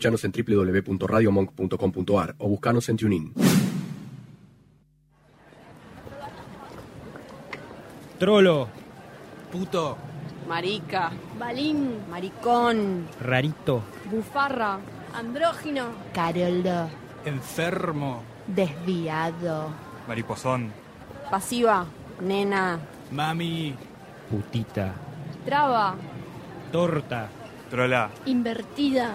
Escuchanos en www.radiomonk.com.ar o buscanos en TuneIn. Trolo, Puto. Marica. Balín, Maricón. rarito, bufarra, andrógino, Carolo, Enfermo. desviado, Mariposón. Pasiva. Nena. Mami. putita, traba, torta, Trola. invertida,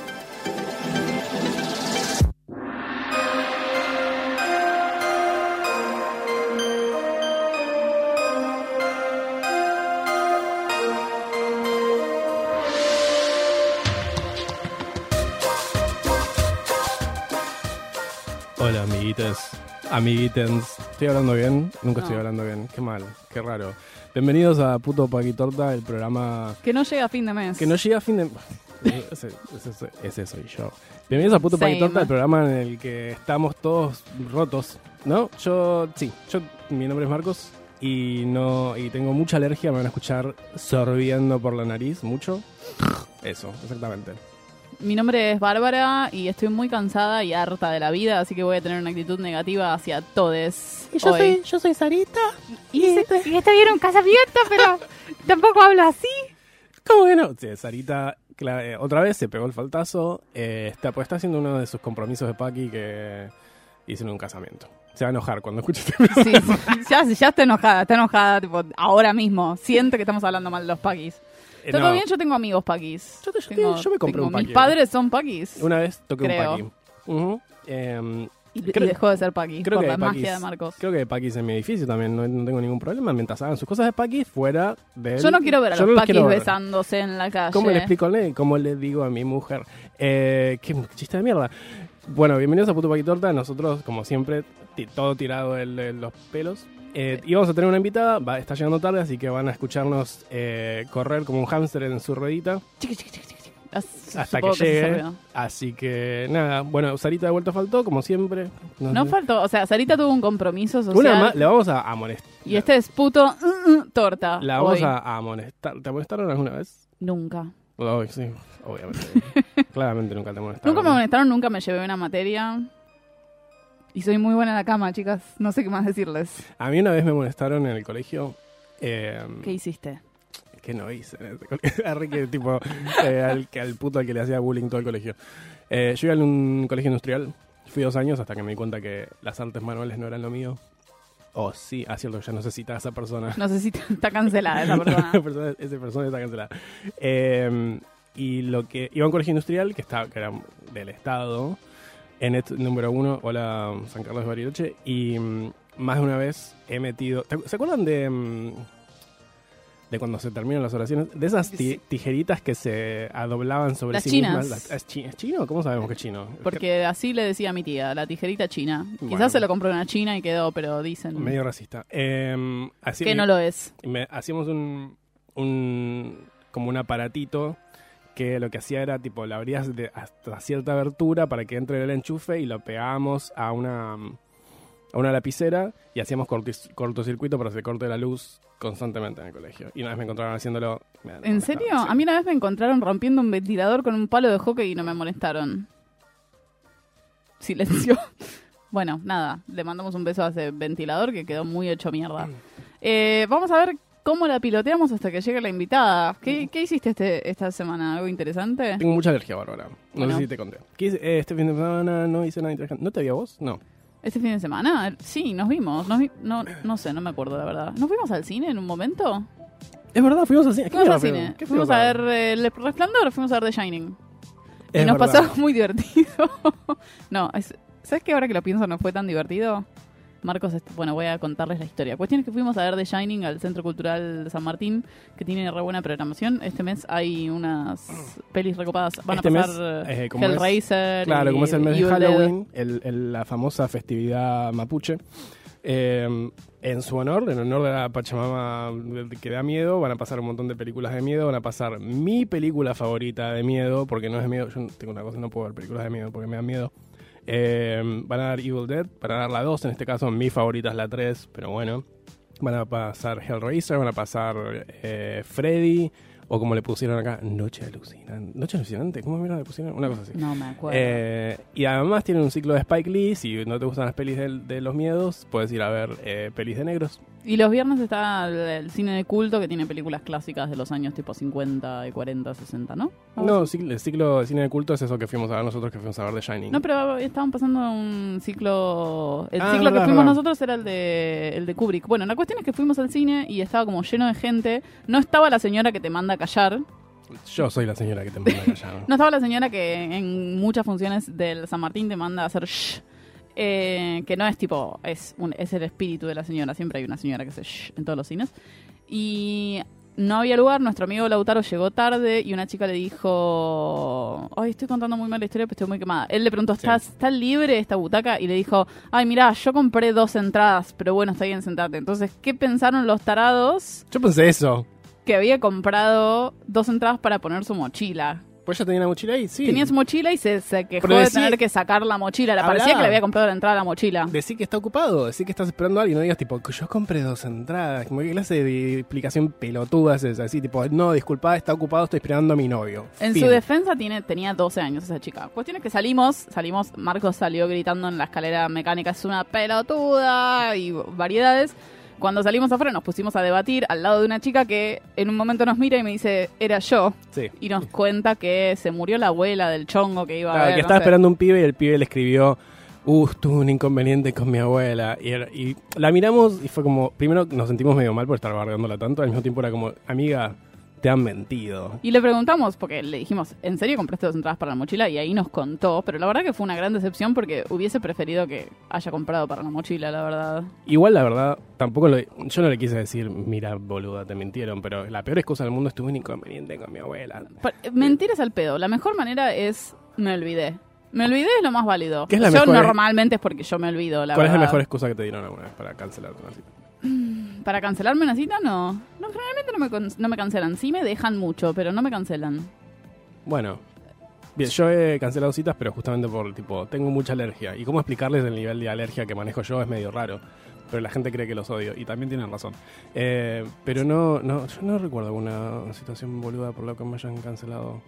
Amiguitens. ¿Estoy hablando bien? Nunca estoy hablando bien. Qué mal, qué raro. Bienvenidos a Puto Paquitorta, el programa Que no llega a fin de mes. que no llega a fin de... Ese, ese- ese soy yo. Bienvenidos a Puto. Paquitorta, el programa en el que estamos todos rotos, ¿no? Yo, sí, yo, mi nombre es Marcos y no y tengo mucha alergia, me van a escuchar sorbiendo por la nariz, mucho. Eso, exactamente. Mi nombre es Bárbara y estoy muy cansada y harta de la vida, así que voy a tener una actitud negativa hacia todes. hoy. yo soy Sarita. Y y estoy en un casamiento, pero tampoco hablo así. ¿Cómo que no? Sí, Sarita eh, otra vez se pegó el faltazo. eh, está, pues está haciendo uno de sus compromisos de Paqui que hizo en un casamiento. Se va a enojar cuando escuche este Sí, sí, ya, ya está enojada, está enojada tipo, ahora mismo. Siente que estamos hablando mal de los paquis. Eh, ¿Todo no, bien? Yo tengo amigos paquis. Yo te- yo te- Tengo- yo me compré tengo- un paqui. Mis padres son paquis. Una vez toqué Creo. un Paqui. Ujú, em, Y, y creo- dejó de ser paquis creo por que la hay magia paquis- de Marcos. Creo que hay paquis en mi edificio también, no, no tengo ningún problema. Mientras hagan sus cosas de Paqui fuera de. Yo no quiero ver a los paquis besándose en la calle. ¿Cómo le explico a? ¿Cómo le digo a mi mujer? Eh, qué chiste de mierda. Bueno, bienvenidos a Puto Paquitorta. Nosotros, como siempre, ti- todo tirado de los pelos. Eh, y vamos a tener una invitada, va, está llegando tarde, así que van a escucharnos eh, correr como un hámster en su ruedita As- hasta supongo que se llegue. así que nada, bueno, Sarita de vuelta faltó, como siempre. No faltó, o sea, Sarita tuvo un compromiso social. Una le vamos a amonestar. Y este es puto mm, mm, torta. La vamos hoy. a amonestar. ¿Te amonestaron alguna vez? Nunca. Sí, obviamente. Claramente nunca te amonestaron. Nunca me amonestaron, nunca me llevé una materia. Y soy muy buena en la cama, chicas. No sé qué más decirles. A mí una vez me amonestaron en el colegio. Eh, ¿Qué hiciste? que no hice en ese colegio. Que tipo eh, al, que al puto al que le hacía bullying todo el colegio. Eh, yo iba en un colegio industrial, fui dos años hasta que me di cuenta que las artes manuales no eran lo mío. Oh, sí, ah, cierto, ya no sé si está esa persona. No sé si t- está cancelada esa persona. Esa persona- esa persona está cancelada. Eh, y lo que iba a un colegio industrial que, estaba, que era del Estado, en el número uno, hola San Carlos de Bariloche, y mm, más de una vez he metido... ¿te- ¿Se acuerdan de, mm, de cuando se terminan las oraciones? De esas ti- tijeritas que se adoblaban sobre Las sí chinas. mismas. Las- ¿Es, chi- es chino? ¿Cómo sabemos que es chino? Porque así le decía a mi tía, la tijerita china. Bueno. Quizás se lo compró una china y quedó, pero dicen Medio racista. Así- que no lo es. Y me- hacíamos un, un como un aparatito que lo que hacía era tipo la abrías de hasta cierta abertura para que entre el enchufe y lo pegábamos a una a una lapicera y hacíamos cortis- cortocircuito para que se corte la luz constantemente en el colegio. Y una vez me encontraron haciéndolo. me- ¿En me- serio? sí. A mí una vez me encontraron rompiendo un ventilador con un palo de hockey y no me molestaron. Silencio. Bueno, nada, le mandamos un beso a ese ventilador que quedó muy hecho mierda. Eh, vamos a ver cómo la piloteamos hasta que llegue la invitada. ¿Qué, qué hiciste este, esta semana? ¿Algo interesante? Tengo mucha alergia, Bárbara. No Bueno. sé si te conté. ¿Qué hice? Eh, este fin de semana no hice nada interesante. ¿No te vi a vos? No. ¿Este fin de semana? Sí, nos vimos. Nos vi- no, no sé, no me acuerdo la verdad. ¿Nos fuimos al cine en un momento? Es verdad, fuimos al cine. ¿Qué Fuimos al cine. ¿Qué Fuimos a ver eh, El Resplandor, fuimos a ver The Shining. Y nos verdad. pasó muy divertido. no, es- ¿sabes qué? Ahora que lo pienso no fue tan divertido. Marcos, est- bueno, voy a contarles la historia. Cuestión es que fuimos a ver The Shining al Centro Cultural de San Martín, que tiene re buena programación. Este mes hay unas pelis recopadas. Van Este a mes, pasar eh, eh, como es- Hellraiser. Claro, y como es el mes de. Halloween, el- el- la famosa festividad mapuche, Eh, en su honor, en honor de la Pachamama que da miedo, van a pasar un montón de películas de miedo. Van a pasar mi película favorita de miedo, porque no es de miedo. Yo tengo una cosa, no puedo ver películas de miedo porque me dan miedo. Eh, van a dar Evil Dead, van a dar la 2, en este caso mi favorita es la 3, pero bueno. Van a pasar Hellraiser, van a pasar eh, Freddy, o como le pusieron acá, Noche Alucinante. ¿Noche Alucinante? ¿Cómo mira le pusieron? Una cosa así. No me acuerdo. Eh, y además tienen un ciclo de Spike Lee. Si no te gustan las pelis de, de los miedos, puedes ir a ver pelis de negros. Y los viernes está el, cine de culto que tiene películas clásicas de los años tipo 50, y 40, 60, ¿no? No, el ciclo de cine de culto es eso que fuimos a ver nosotros, que fuimos a ver de Shining. No, pero estaban pasando un ciclo. El Ah, ciclo verdad, que fuimos verdad. nosotros era el de, el de Kubrick. Bueno, la cuestión es que fuimos al cine y estaba como lleno de gente. No estaba la señora que te manda a callar. Yo soy la señora que te manda a callar. No estaba la señora que en muchas funciones del San Martín te manda a hacer shh. Eh, que no es tipo, es, un, es el espíritu de la señora. Siempre hay una señora que shh en todos los cines. Y no había lugar. Nuestro amigo Lautaro llegó tarde y una chica le dijo: Ay, estoy contando muy mal la historia, pero estoy muy quemada. Él le preguntó: ¿Estás, ¿Está libre esta butaca? Y le dijo: Ay, mirá, yo compré dos entradas, pero bueno, está bien, sentate. Entonces, ¿qué pensaron los tarados? Yo pensé eso. Que había comprado dos entradas para poner su mochila. Pues ya tenía la mochila ahí, sí. Tenía su mochila y se, se quejó Pero de decí- tener que sacar la mochila. Le Hablá. parecía que le había comprado la entrada a la mochila. Decí que está ocupado, decí que estás esperando a alguien, no digas tipo, yo compré dos entradas, como qué clase de explicación pelotuda es esa, así tipo, no, disculpa, está ocupado, estoy esperando a mi novio. En Fin. su defensa tiene, tenía 12 años esa chica. Cuestión es que salimos, salimos, Marcos salió gritando en la escalera mecánica, es una pelotuda y variedades. Cuando salimos afuera nos pusimos a debatir al lado de una chica que en un momento nos mira y me dice, era yo. Sí. Y nos cuenta que se murió la abuela del chongo que iba a Claro, ver. que no estaba sé. esperando un pibe y el pibe le escribió, uh, tuve un inconveniente con mi abuela. Y, era- y la miramos y fue como, primero nos sentimos medio mal por estar bardeándola tanto, al mismo tiempo era como, amiga, te han mentido. Y le preguntamos, porque le dijimos, ¿en serio compraste dos entradas para la mochila? Y ahí nos contó, pero la verdad que fue una gran decepción porque hubiese preferido que haya comprado para la mochila, la verdad. Igual, la verdad, tampoco lo, yo no le quise decir, mira, boluda, te mintieron, pero la peor excusa del mundo es tuve un inconveniente con mi abuela. Pa- Mentiras al pedo. La mejor manera es, me olvidé. Me olvidé es lo más válido. ¿Qué es la yo mejor- normalmente es porque yo me olvido, la ¿Cuál es la mejor excusa que te dieron alguna vez para cancelar una cita? Para cancelarme una cita, no. No, generalmente no me, con- no me cancelan. Sí me dejan mucho, pero no me cancelan. Bueno, bien, yo he cancelado citas, pero justamente por, tipo, tengo mucha alergia. Y cómo explicarles el nivel de alergia que manejo yo es medio raro. Pero la gente cree que los odio, y también tienen razón. Eh, pero no, no, yo no recuerdo alguna situación boluda por la que me hayan cancelado.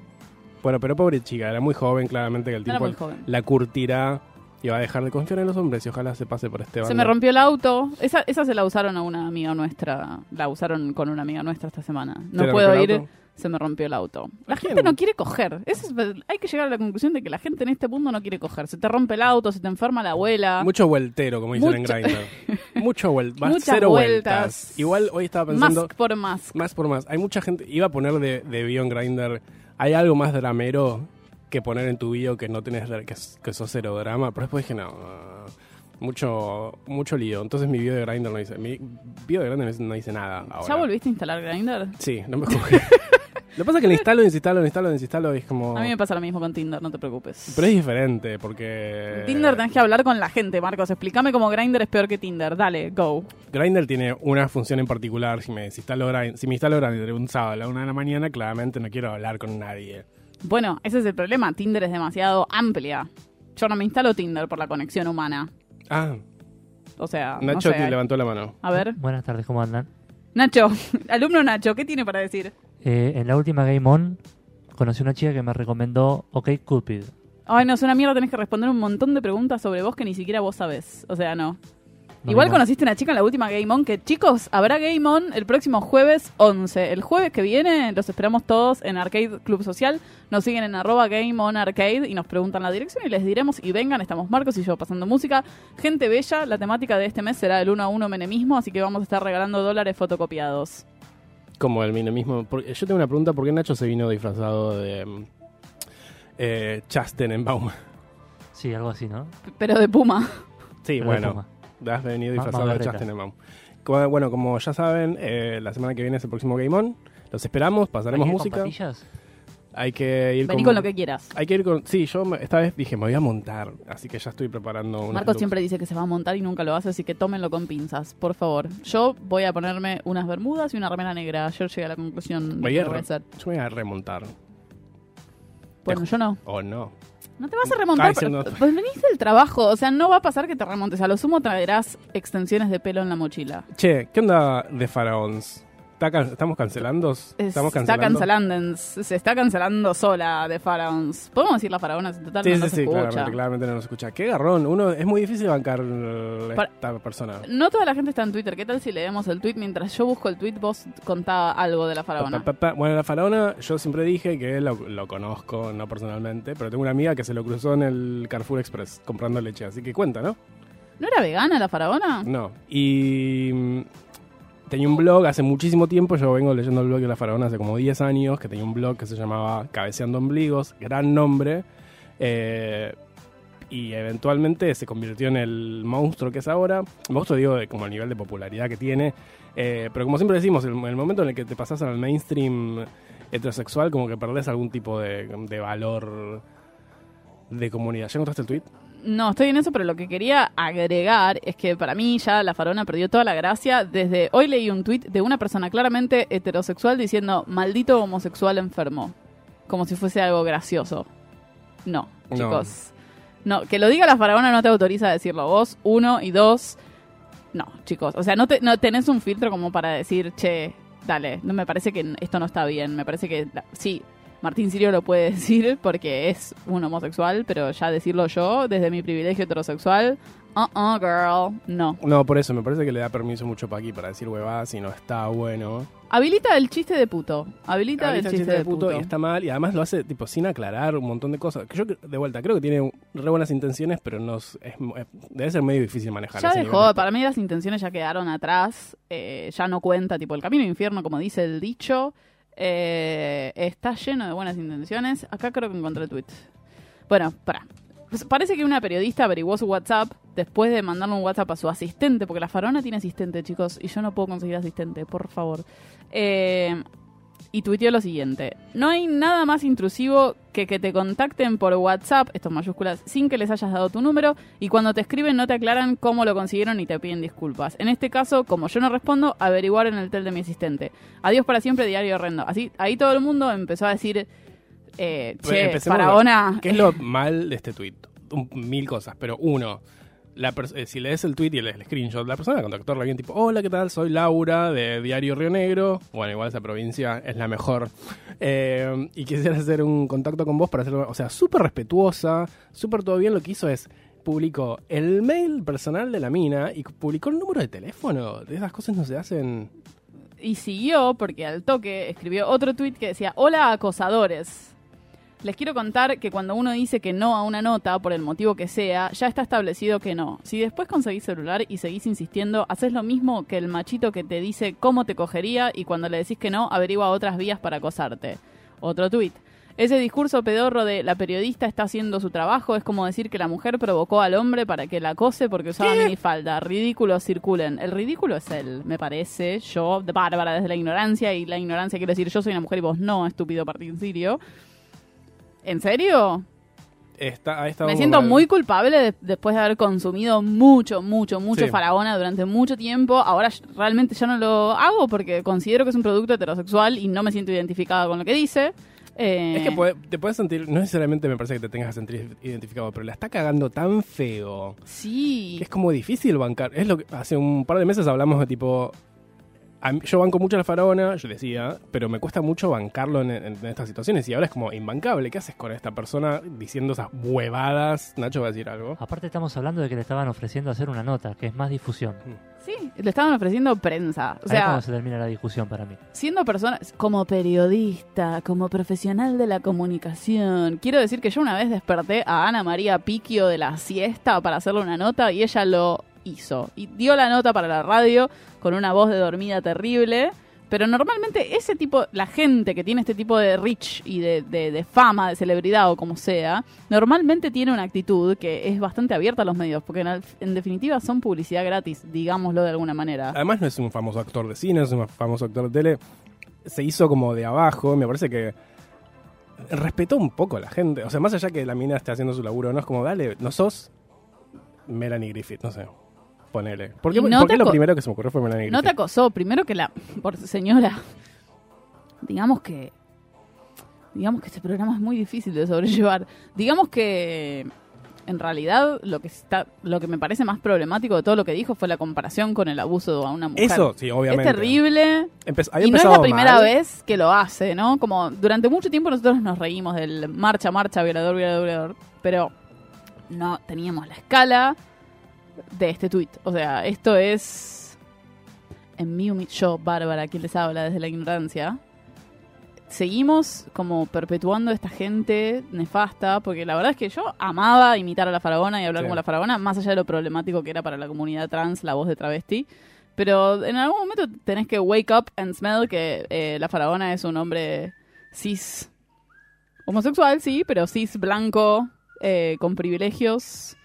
Bueno, pero pobre chica, era muy joven, claramente que el Era tiempo muy joven. la curtirá y va a dejar de confiar en los hombres y ojalá se pase por este Se me rompió el auto. Esa, esa se la usaron a una amiga nuestra. La usaron con una amiga nuestra esta semana. ¿Se No puedo ir. Se me rompió el auto. La gente no quiere coger. Eso es- hay que llegar a la conclusión de que la gente en este mundo no quiere coger. Se te rompe el auto, se te enferma la abuela. Mucho vueltero, como dicen en Mucho- Grindr. Mucho vuel- más Muchas cero vueltas. vueltas. Igual hoy estaba pensando... Mask por mask. Más por más. Hay mucha gente. Iba a poner de, de bio en Grindr. ¿Hay algo más dramero que poner en tu bio que no tenés que, que sos cero drama? Pero después dije, no. mucho, mucho lío. Entonces mi bio de Grindr no dice. Mi bio de Grindr no dice, nada ahora. ¿Ya volviste a instalar Grindr? Sí, no me juzgué. Lo que pasa es que lo instalo, desinstalo, lo instalo, desinstalo y es como. A mí me pasa lo mismo con Tinder, no te preocupes. Pero es diferente porque. Tinder tenés que hablar con la gente, Marcos. Explícame cómo Grindr es peor que Tinder. Dale, go. Grindr tiene una función en particular. Si me desinstalo Grindr, si me instalo Grindr un sábado a la una de la mañana, claramente no quiero hablar con nadie. Bueno, ese es el problema. Tinder es demasiado amplia. Yo no me instalo Tinder por la conexión humana. Ah, O sea, Nacho no sé. te levantó la mano. A ver, Buenas tardes, ¿cómo andan? Nacho, alumno Nacho, ¿qué tiene para decir? Eh, en la última Game On conocí una chica que me recomendó OK Cupid. Ay, no, es una mierda, tenés que responder un montón de preguntas sobre vos que ni siquiera vos sabés. O sea, no. No Igual conociste una chica en la última Game On que, chicos, habrá Game On el próximo jueves 11. El jueves que viene los esperamos todos en Arcade Club Social. Nos siguen en arroba Game On Arcade y nos preguntan la dirección y les diremos y vengan, estamos Marcos y yo pasando música. Gente bella, la temática de este mes será el 1 a 1 menemismo, así que vamos a estar regalando dólares fotocopiados. Como el mismo. Porque yo tengo una pregunta: ¿por qué Nacho se vino disfrazado de. mm, Eh, Chastenenbaum? Sí, algo así, ¿no? Pero de Puma. Sí, Pero de bueno. Has venido disfrazado de. Chastenenbaum. Como- Bueno, como ya saben, eh, la semana que viene es el próximo Game On. Los esperamos, pasaremos ¿Hay música. Hay que ir Vení con lo que quieras. Hay que ir con... Sí, yo me- esta vez dije, me voy a montar, así que ya estoy preparando una Marcos siempre dice que se va a montar y nunca lo hace, así que tómenlo con pinzas, por favor. Yo voy a ponerme unas bermudas y una remera negra. Ayer llegué a la conclusión de Voy que a voy hacer. Yo me voy a remontar. Bueno, yo no. ¿O no? No te vas a remontar. No. Pues venís del trabajo, o sea, no va a pasar que te remontes. A lo sumo traerás extensiones de pelo en la mochila. Che, ¿qué onda de Faraons? ¿Está can- ¿Estamos cancelando? Es- ¿Estamos Está cancelando? cancelando, se está cancelando sola de Pharaons. ¿Podemos decir la faraona? En total Sí, no sí, nos sí, escucha. claramente, claramente no nos escucha. Qué garrón, uno es muy difícil bancar Para- esta persona. No toda la gente está en Twitter. ¿Qué tal si leemos el tweet mientras yo busco el tweet? Vos contá algo de la faraona. Pa, pa, pa. Bueno, la faraona, yo siempre dije que lo, lo conozco, no personalmente, pero tengo una amiga que se lo cruzó en el Carrefour Express comprando leche, así que cuenta, ¿no? ¿No era vegana la faraona? No. Y mm, tenía un blog hace muchísimo tiempo, yo vengo leyendo el blog de la faraona hace como 10 años, que tenía un blog que se llamaba Cabeceando Ombligos, gran nombre. eh, y eventualmente se convirtió en el monstruo que es ahora. Monstruo digo como el nivel de popularidad que tiene. eh, pero como siempre decimos, el, el momento en el que te pasas al mainstream heterosexual, como que perdés algún tipo de, de valor de comunidad. ¿Ya encontraste el tweet? No, estoy en eso, pero lo que quería agregar es que para mí ya la faraona perdió toda la gracia. Desde hoy leí un tweet de una persona claramente heterosexual diciendo maldito homosexual enfermo. Como si fuese algo gracioso. No, No. chicos. No, que lo diga la faraona no te autoriza a decirlo vos, uno, y dos, no, chicos. O sea, no, te, no tenés un filtro como para decir, che, dale, no me parece que esto no está bien. Me parece que, la- sí, Martín Sirio lo puede decir porque es un homosexual, pero ya decirlo yo, desde mi privilegio heterosexual, uh-uh, girl, no. No, por eso me parece que le da permiso mucho pa' aquí para decir huevadas y no está bueno. Habilita el chiste de puto. Habilita, el chiste, de puto. y está mal y además lo hace tipo sin aclarar un montón de cosas. Que yo de vuelta creo que tiene re buenas intenciones, pero no es, debe ser medio difícil manejar. Ya dejó, para mí las intenciones ya quedaron atrás, eh, ya no cuenta, tipo el camino infierno, como dice el dicho, eh, está lleno de buenas intenciones. Acá creo que encontré el tweet. Bueno, para. parece que una periodista averiguó su WhatsApp después de mandarle un WhatsApp a su asistente, porque la faraona tiene asistente, chicos, y yo no puedo conseguir asistente, por favor. Eh, y tuiteó lo siguiente. No hay nada más intrusivo que que te contacten por WhatsApp, esto en mayúsculas, sin que les hayas dado tu número y cuando te escriben no te aclaran cómo lo consiguieron y te piden disculpas. En este caso, como yo no respondo, averiguar en el tel de mi asistente. Adiós para siempre, diario horrendo. Así, ahí todo el mundo empezó a decir, eh, che, empecemos faraona... ¿Qué es lo mal de este? Un- mil cosas, pero uno, la eh, si lees el tweet y lees el screenshot, la persona contactó a alguien tipo, hola, ¿qué tal? Soy Laura de Diario Río Negro. Bueno, igual esa provincia es la mejor. Eh, y quisiera hacer un contacto con vos para hacerlo, o sea, súper respetuosa, súper todo bien. Lo que hizo es publicó el mail personal de la mina y publicó el número de teléfono. Esas cosas no se hacen. Y siguió porque al toque escribió otro tweet que decía, hola acosadores. Les quiero contar que cuando uno dice que no a una nota, por el motivo que sea, ya está establecido que no. Si después conseguís celular y seguís insistiendo, haces lo mismo que el machito que te dice cómo te cogería y cuando le decís que no, averigua otras vías para acosarte. Otro tweet. Ese discurso pedorro de la periodista está haciendo su trabajo es como decir que la mujer provocó al hombre para que la acose porque usaba minifalda. Ridículos circulen. El ridículo es él, me parece. Yo, de bárbara desde la ignorancia, y la ignorancia quiere decir yo soy una mujer y vos no, estúpido Martín Sirio. ¿En serio? Está, ha estado Me siento muy culpable de- después de haber consumido mucho, mucho, mucho Sí. faraona durante mucho tiempo. Ahora realmente ya no lo hago porque considero que es un producto heterosexual y no me siento identificada con lo que dice. Eh, Es que puede- te puedes sentir, no necesariamente me parece que te tengas que sentir identificado, pero la está cagando tan feo Sí. que es como difícil bancar. Es lo que hace un par de meses hablamos de tipo. Mí- yo banco mucho a la faraona, yo decía, pero me cuesta mucho bancarlo en, en- en estas situaciones y ahora es como imbancable. ¿Qué haces con esta persona diciendo esas huevadas? Nacho va a decir algo. Aparte estamos hablando de que le estaban ofreciendo hacer una nota, que es más difusión. Sí, le estaban ofreciendo prensa. O Ahí es sea, cuando se termina la discusión para mí. siendo persona, como periodista, como profesional de la comunicación, quiero decir que yo una vez desperté a Ana María Piquio de la siesta para hacerle una nota y ella lo hizo. Y dio la nota para la radio con una voz de dormida terrible. Pero normalmente ese tipo, la gente que tiene este tipo de reach y de, de- de fama, de celebridad o como sea, normalmente tiene una actitud que es bastante abierta a los medios, porque en definitiva son publicidad gratis, digámoslo de alguna manera. Además no es un famoso actor de cine, es un famoso actor de tele. Se hizo como de abajo, me parece que respetó un poco a la gente. O sea, más allá que la mina esté haciendo su laburo, no es como, dale, no sos Melanie Griffith, no sé. Ponele. ¿Por qué, no por te qué lo primero que se me ocurrió fue Melanie No te Griffith? acosó, primero que la. Por señora. Digamos que. Digamos que este programa es muy difícil de sobrellevar. Digamos que. En realidad, lo que está, lo que me parece más problemático de todo lo que dijo fue la comparación con el abuso a una mujer. Eso, sí, obviamente. Es terrible. Empe- Y no es la primera mal. vez que lo hace, ¿no? Como durante mucho tiempo nosotros nos reímos del marcha, marcha, violador, violador, violador. Pero no teníamos la escala de este tuit. O sea, esto es. En mi yo, Bárbara, quien les habla desde la ignorancia. Seguimos como perpetuando esta gente nefasta, porque la verdad es que yo amaba imitar a la faraona y hablar Sí. como la faraona, más allá de lo problemático que era para la comunidad trans la voz de travesti. Pero en algún momento tenés que wake up and smell que eh, la faraona es un hombre cis homosexual, sí, pero cis blanco, eh, con privilegios.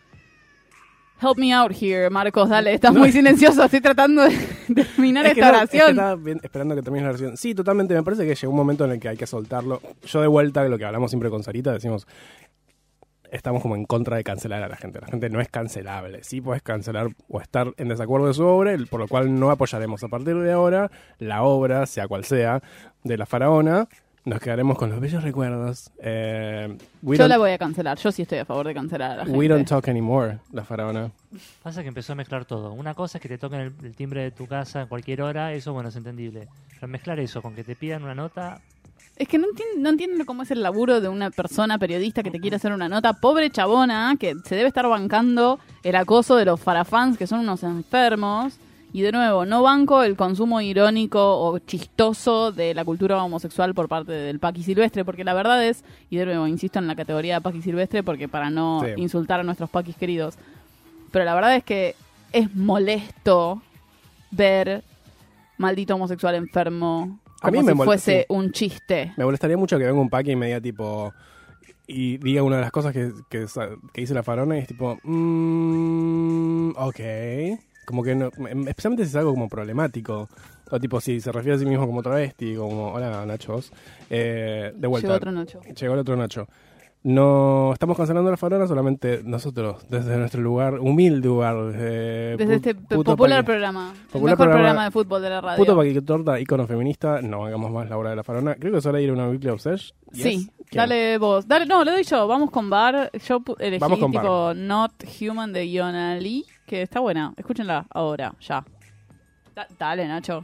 Help me out here, Marcos, dale, estás muy silencioso, estoy tratando de de terminar Es esta no, es que oración. estaba bien- esperando que termine la oración. Sí, totalmente. Me parece que llegó un momento en el que hay que soltarlo. Yo de vuelta, lo que hablamos siempre con Sarita, decimos, estamos como en contra de cancelar a la gente. La gente no es cancelable. Sí puedes cancelar o estar en desacuerdo de su obra, por lo cual no apoyaremos a partir de ahora la obra, sea cual sea, de la faraona. Nos quedaremos con los bellos recuerdos. Eh, we, Yo don't, la voy a cancelar, yo sí estoy a favor de cancelar a la gente. we don't talk anymore, la faraona. Pasa que empezó a mezclar todo. Una cosa es que te toquen el, el timbre de tu casa en cualquier hora, eso bueno es entendible. Pero mezclar eso con que te pidan una nota, Es que no entiendo, no entiendo cómo es el laburo de una persona periodista que te quiere hacer una nota. Pobre chabona, que se debe estar bancando el acoso de los farafans, que son unos enfermos. Y de nuevo, no banco el consumo irónico o chistoso de la cultura homosexual por parte del Paqui Silvestre, porque la verdad es, y de nuevo, insisto en la categoría de Paqui Silvestre, porque para no Sí. insultar a nuestros Paquis queridos, pero la verdad es que es molesto ver maldito homosexual enfermo A mí como me fuese sí. un chiste. Me molestaría mucho que venga un pack y me diga tipo. Y diga una de las cosas que, que, que dice la farona y es tipo. Mmm. Ok. Como que no. em- Especialmente si es algo como problemático. O tipo, si se refiere a sí mismo como travesti, como. Hola, Nachos. Eh, de vuelta. Llegó otro Nacho. Llegó el otro Nacho. No estamos cancelando la farona, solamente nosotros, desde nuestro lugar, humilde lugar. eh, Desde este popular programa. el Popular mejor programa- programa de fútbol de la radio. Puto paquitorta, ícono feminista, no hagamos más la obra de la farona. Creo que es hora de ir a una Weekly Obsession. Sí, Yes. ¿Quién? dale vos. Dale, no, lo doy yo. Vamos con Bar. Yo elegí Vamos con tipo Not Human de Yona Lee, que está buena. Escúchenla ahora, ya. Da- dale, Nacho.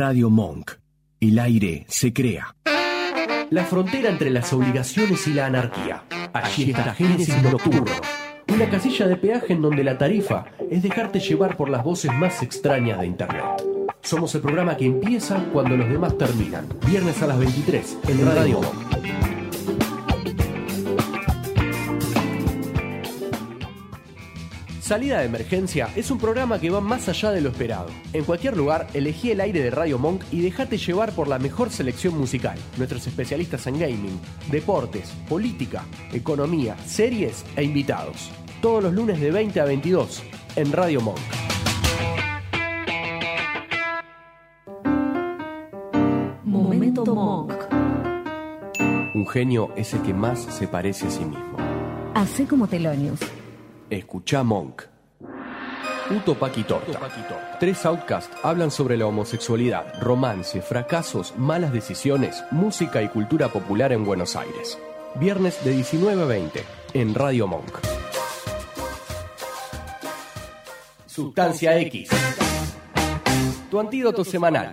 Radio Monk. El aire se crea. La frontera entre las obligaciones y la anarquía. Allí está Génesis Nocturno. Una casilla de peaje en donde la tarifa es dejarte llevar por las voces más extrañas de Internet. Somos el programa que empieza cuando los demás terminan. Viernes a las 23 en Radio Monk. Salida de Emergencia es un programa que va más allá de lo esperado. En cualquier lugar, elegí el aire de Radio Monk y dejate llevar por la mejor selección musical. Nuestros especialistas en gaming, deportes, política, economía, series e invitados. Todos los lunes de 20 a 22 en Radio Monk. Momento Monk. Un genio es el que más se parece a sí mismo. Hacé como Telonius. Escucha Monk. Uto Paqui Torta. Tres outcasts hablan sobre la homosexualidad, romance, fracasos, malas decisiones, música y cultura popular en Buenos Aires. Viernes de 19 a 20 en Radio Monk. Sustancia X. Tu antídoto semanal.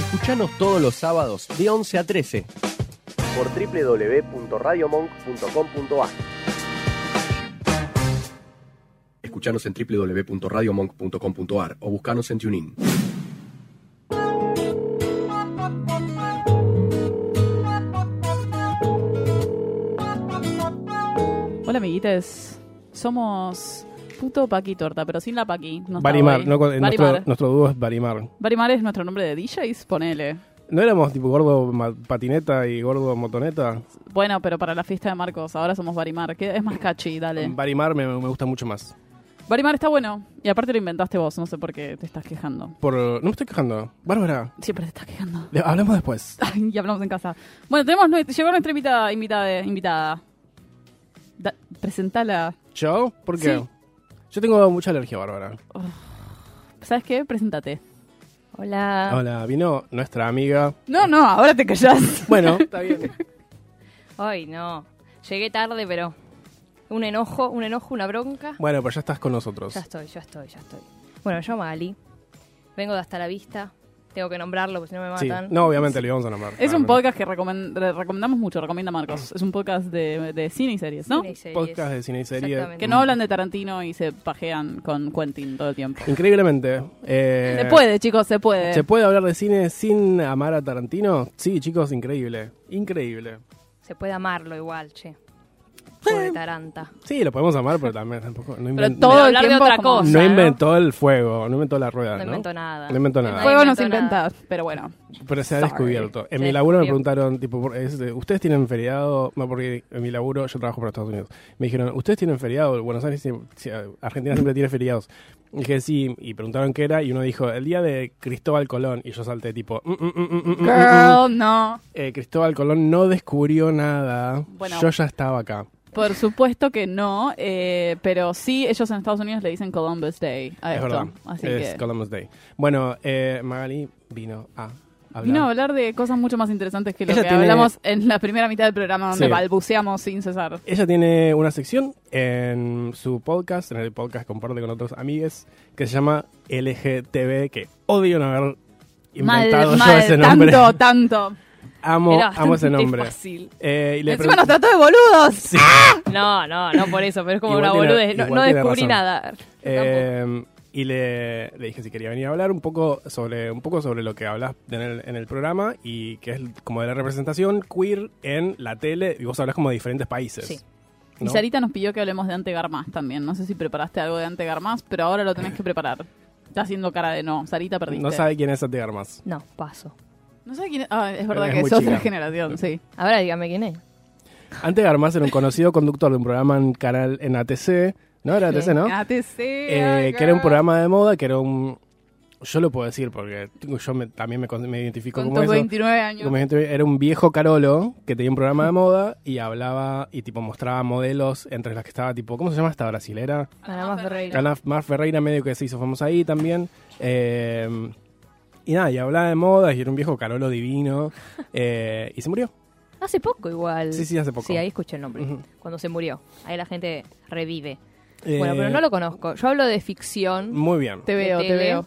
Escuchanos todos los sábados de 11 a 13 por www.radiomonk.com.ar. Escuchanos en www.radiomonk.com.ar o buscanos en TuneIn. Hola, amiguites. Somos puto Paqui Torta, pero sin la Paqui. No está Barimar, no, nuestro, dúo es Barimar. Barimar es nuestro nombre de DJs, ponele. ¿No éramos tipo gordo patineta y gordo motoneta? Bueno, pero para la fiesta de Marcos, ahora somos Barimar, que es más catchy, dale. Barimar me, me gusta mucho más. Barimar está bueno, y aparte lo inventaste vos, no sé por qué te estás quejando. Por, no me estoy quejando. Bárbara, Siempre te estás quejando. le- hablamos después. Ya hablamos en casa. Bueno, tenemos nue- llegó nuestra invitada, invitada, invitada. Da- presentala. ¿Yo? ¿Por qué? Sí. Yo tengo mucha alergia, Bárbara. ¿Sabes qué? Preséntate. Hola. Hola, vino nuestra amiga. No, no, ahora te callás. Bueno, está bien. Ay, no. Llegué tarde, pero un enojo, un enojo, una bronca. Bueno, pues ya estás con nosotros. Ya estoy, ya estoy, ya estoy. Bueno, yo Ali. Vengo de hasta la vista. Tengo que nombrarlo porque si no me Sí, matan. no, obviamente le íbamos a nombrar. Es un podcast que recomen- re- recomendamos mucho, recomienda Marcos. Es un podcast de, de cine y series, ¿no? Cine y series. Podcast de cine y serie. Exactamente. Que no hablan de Tarantino y se pajean con Quentin todo el tiempo. Increíblemente. eh, Se puede, chicos, se puede. ¿Se puede hablar de cine sin amar a Tarantino? Sí, chicos, increíble. Increíble. Se puede amarlo igual, che. Pobre Taranta. Sí, lo podemos amar, pero también tampoco. No, Pero invent- todo el hablar de tiempo otra como- cosa. no ¿no? inventó el fuego, no inventó la rueda. No ¿no? inventó nada. No inventó El nada. No fuego no se inventó inventa, pero bueno. Pero se ha Sorry. descubierto. En mi laburo me preguntaron, tipo, de, ¿ustedes tienen feriado? No, porque en mi laburo yo trabajo para Estados Unidos. Me dijeron, ¿ustedes tienen feriado? Buenos Aires, Argentina siempre tiene feriados. Y dije, sí, y preguntaron qué era, y uno dijo, el día de Cristóbal Colón. Y yo salté, tipo, "Mm, mm, mm, mm, mm, mm, mm". Girl, no. Eh, Cristóbal Colón no descubrió nada. Bueno. Yo ya estaba acá. Por supuesto que no, eh, pero sí, ellos en Estados Unidos le dicen Columbus Day a es esto. verdad. Así es que Columbus Day. Bueno, eh, Magali vino a hablar. vino a hablar de cosas mucho más interesantes que lo Ella que tiene- hablamos en la primera mitad del programa donde Sí. balbuceamos sin cesar. Ella tiene una sección en su podcast, en el podcast que comparte con otros amigues, que se llama LGTB, que odio no haber inventado mal, yo mal, ese nombre. tanto, tanto. Amo, Era amo ese nombre. fácil. Eh, y le Encima nos trató de boludos. Sí. No, no, no por eso, pero es como Igual una tiene- boludez. No, descubrí razón. nada. Eh, y le, le dije si quería venir a hablar un poco sobre un poco sobre lo que hablas en el, en el programa y que es como de la representación queer en la tele y vos hablas como de diferentes países. Sí. Y. Sarita nos pidió que hablemos de Ante Garmaz también. No sé si preparaste algo de Ante Garmaz, pero ahora lo tenés que preparar. Está haciendo cara de no. Sarita perdiste. No sabe quién es Ante Armas. No, paso. No sé quién es. Ah, es verdad Es que es otra chica. generación, sí. Ahora dígame quién es. Ante Garmaz era un conocido conductor de un programa en canal en ATC, ¿no? Era ATC, ¿no? ATC. Eh, que era un programa de moda, que era un... Yo lo puedo decir porque yo me- también me, identifico Con como eso. 29 años. Como gente- era un viejo Carolo que tenía un programa de moda y hablaba y tipo mostraba modelos entre las que estaba tipo, ¿cómo se llama esta brasilera? Ana más Ferreira. Ana Mar Ferreira medio que se hizo famosa ahí también. Eh, y nada, y hablaba de moda y era un viejo Carolo divino. eh, y se murió. Hace poco igual. Sí, sí, hace poco. Sí, ahí escuché el nombre. Cuando se murió. Ahí la gente revive. Eh, Bueno, pero no lo conozco. Yo hablo de ficción. Muy bien. Te veo, te veo.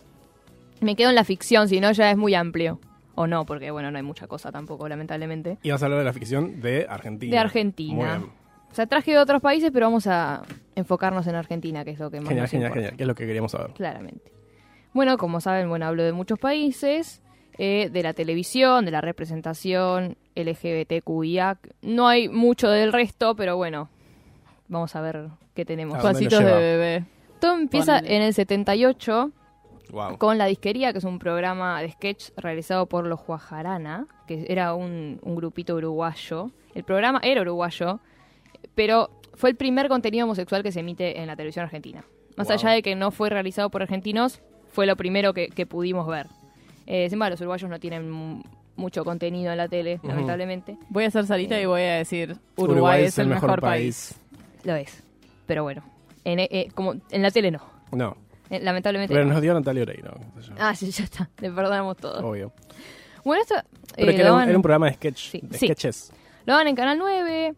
Me quedo en la ficción, si no ya es muy amplio. O no, porque bueno, no hay mucha cosa tampoco, lamentablemente. Y vas a hablar de la ficción de Argentina. De Argentina. Muy bien. O sea, traje de otros países, pero vamos a enfocarnos en Argentina, que es lo que más Genial, nos genial, importa. genial. Que es lo que queríamos saber. Claramente. Bueno, como saben, bueno, hablo de muchos países, eh, de la televisión, de la representación LGBTQIA. No hay mucho del resto, pero bueno, vamos a ver qué tenemos. ¿A dónde Pasitos de bebé. Todo empieza en el 78 Wow. con La Disquería, que es un programa de sketch realizado por los Guajarana, que era un, un grupito uruguayo. El programa era uruguayo, pero fue el primer contenido homosexual que se emite en la televisión argentina. Más Wow. allá de que no fue realizado por argentinos, fue lo primero que, que pudimos ver. Eh, encima, los uruguayos no tienen mu- mucho contenido en la tele, lamentablemente. Voy a hacer salita y voy a decir Uruguay, Uruguay es el mejor, país. Lo es. Pero bueno, en, eh, como en la tele no. No. Eh, lamentablemente Pero no. nos dio Natalia Oreiro. Ah, sí, ya está. Le perdonamos todo. Obvio. Bueno, esto Pero eh, que era, un, daban- era un programa de sketch. Sí, de sí. sketches. Lo dan en Canal 9.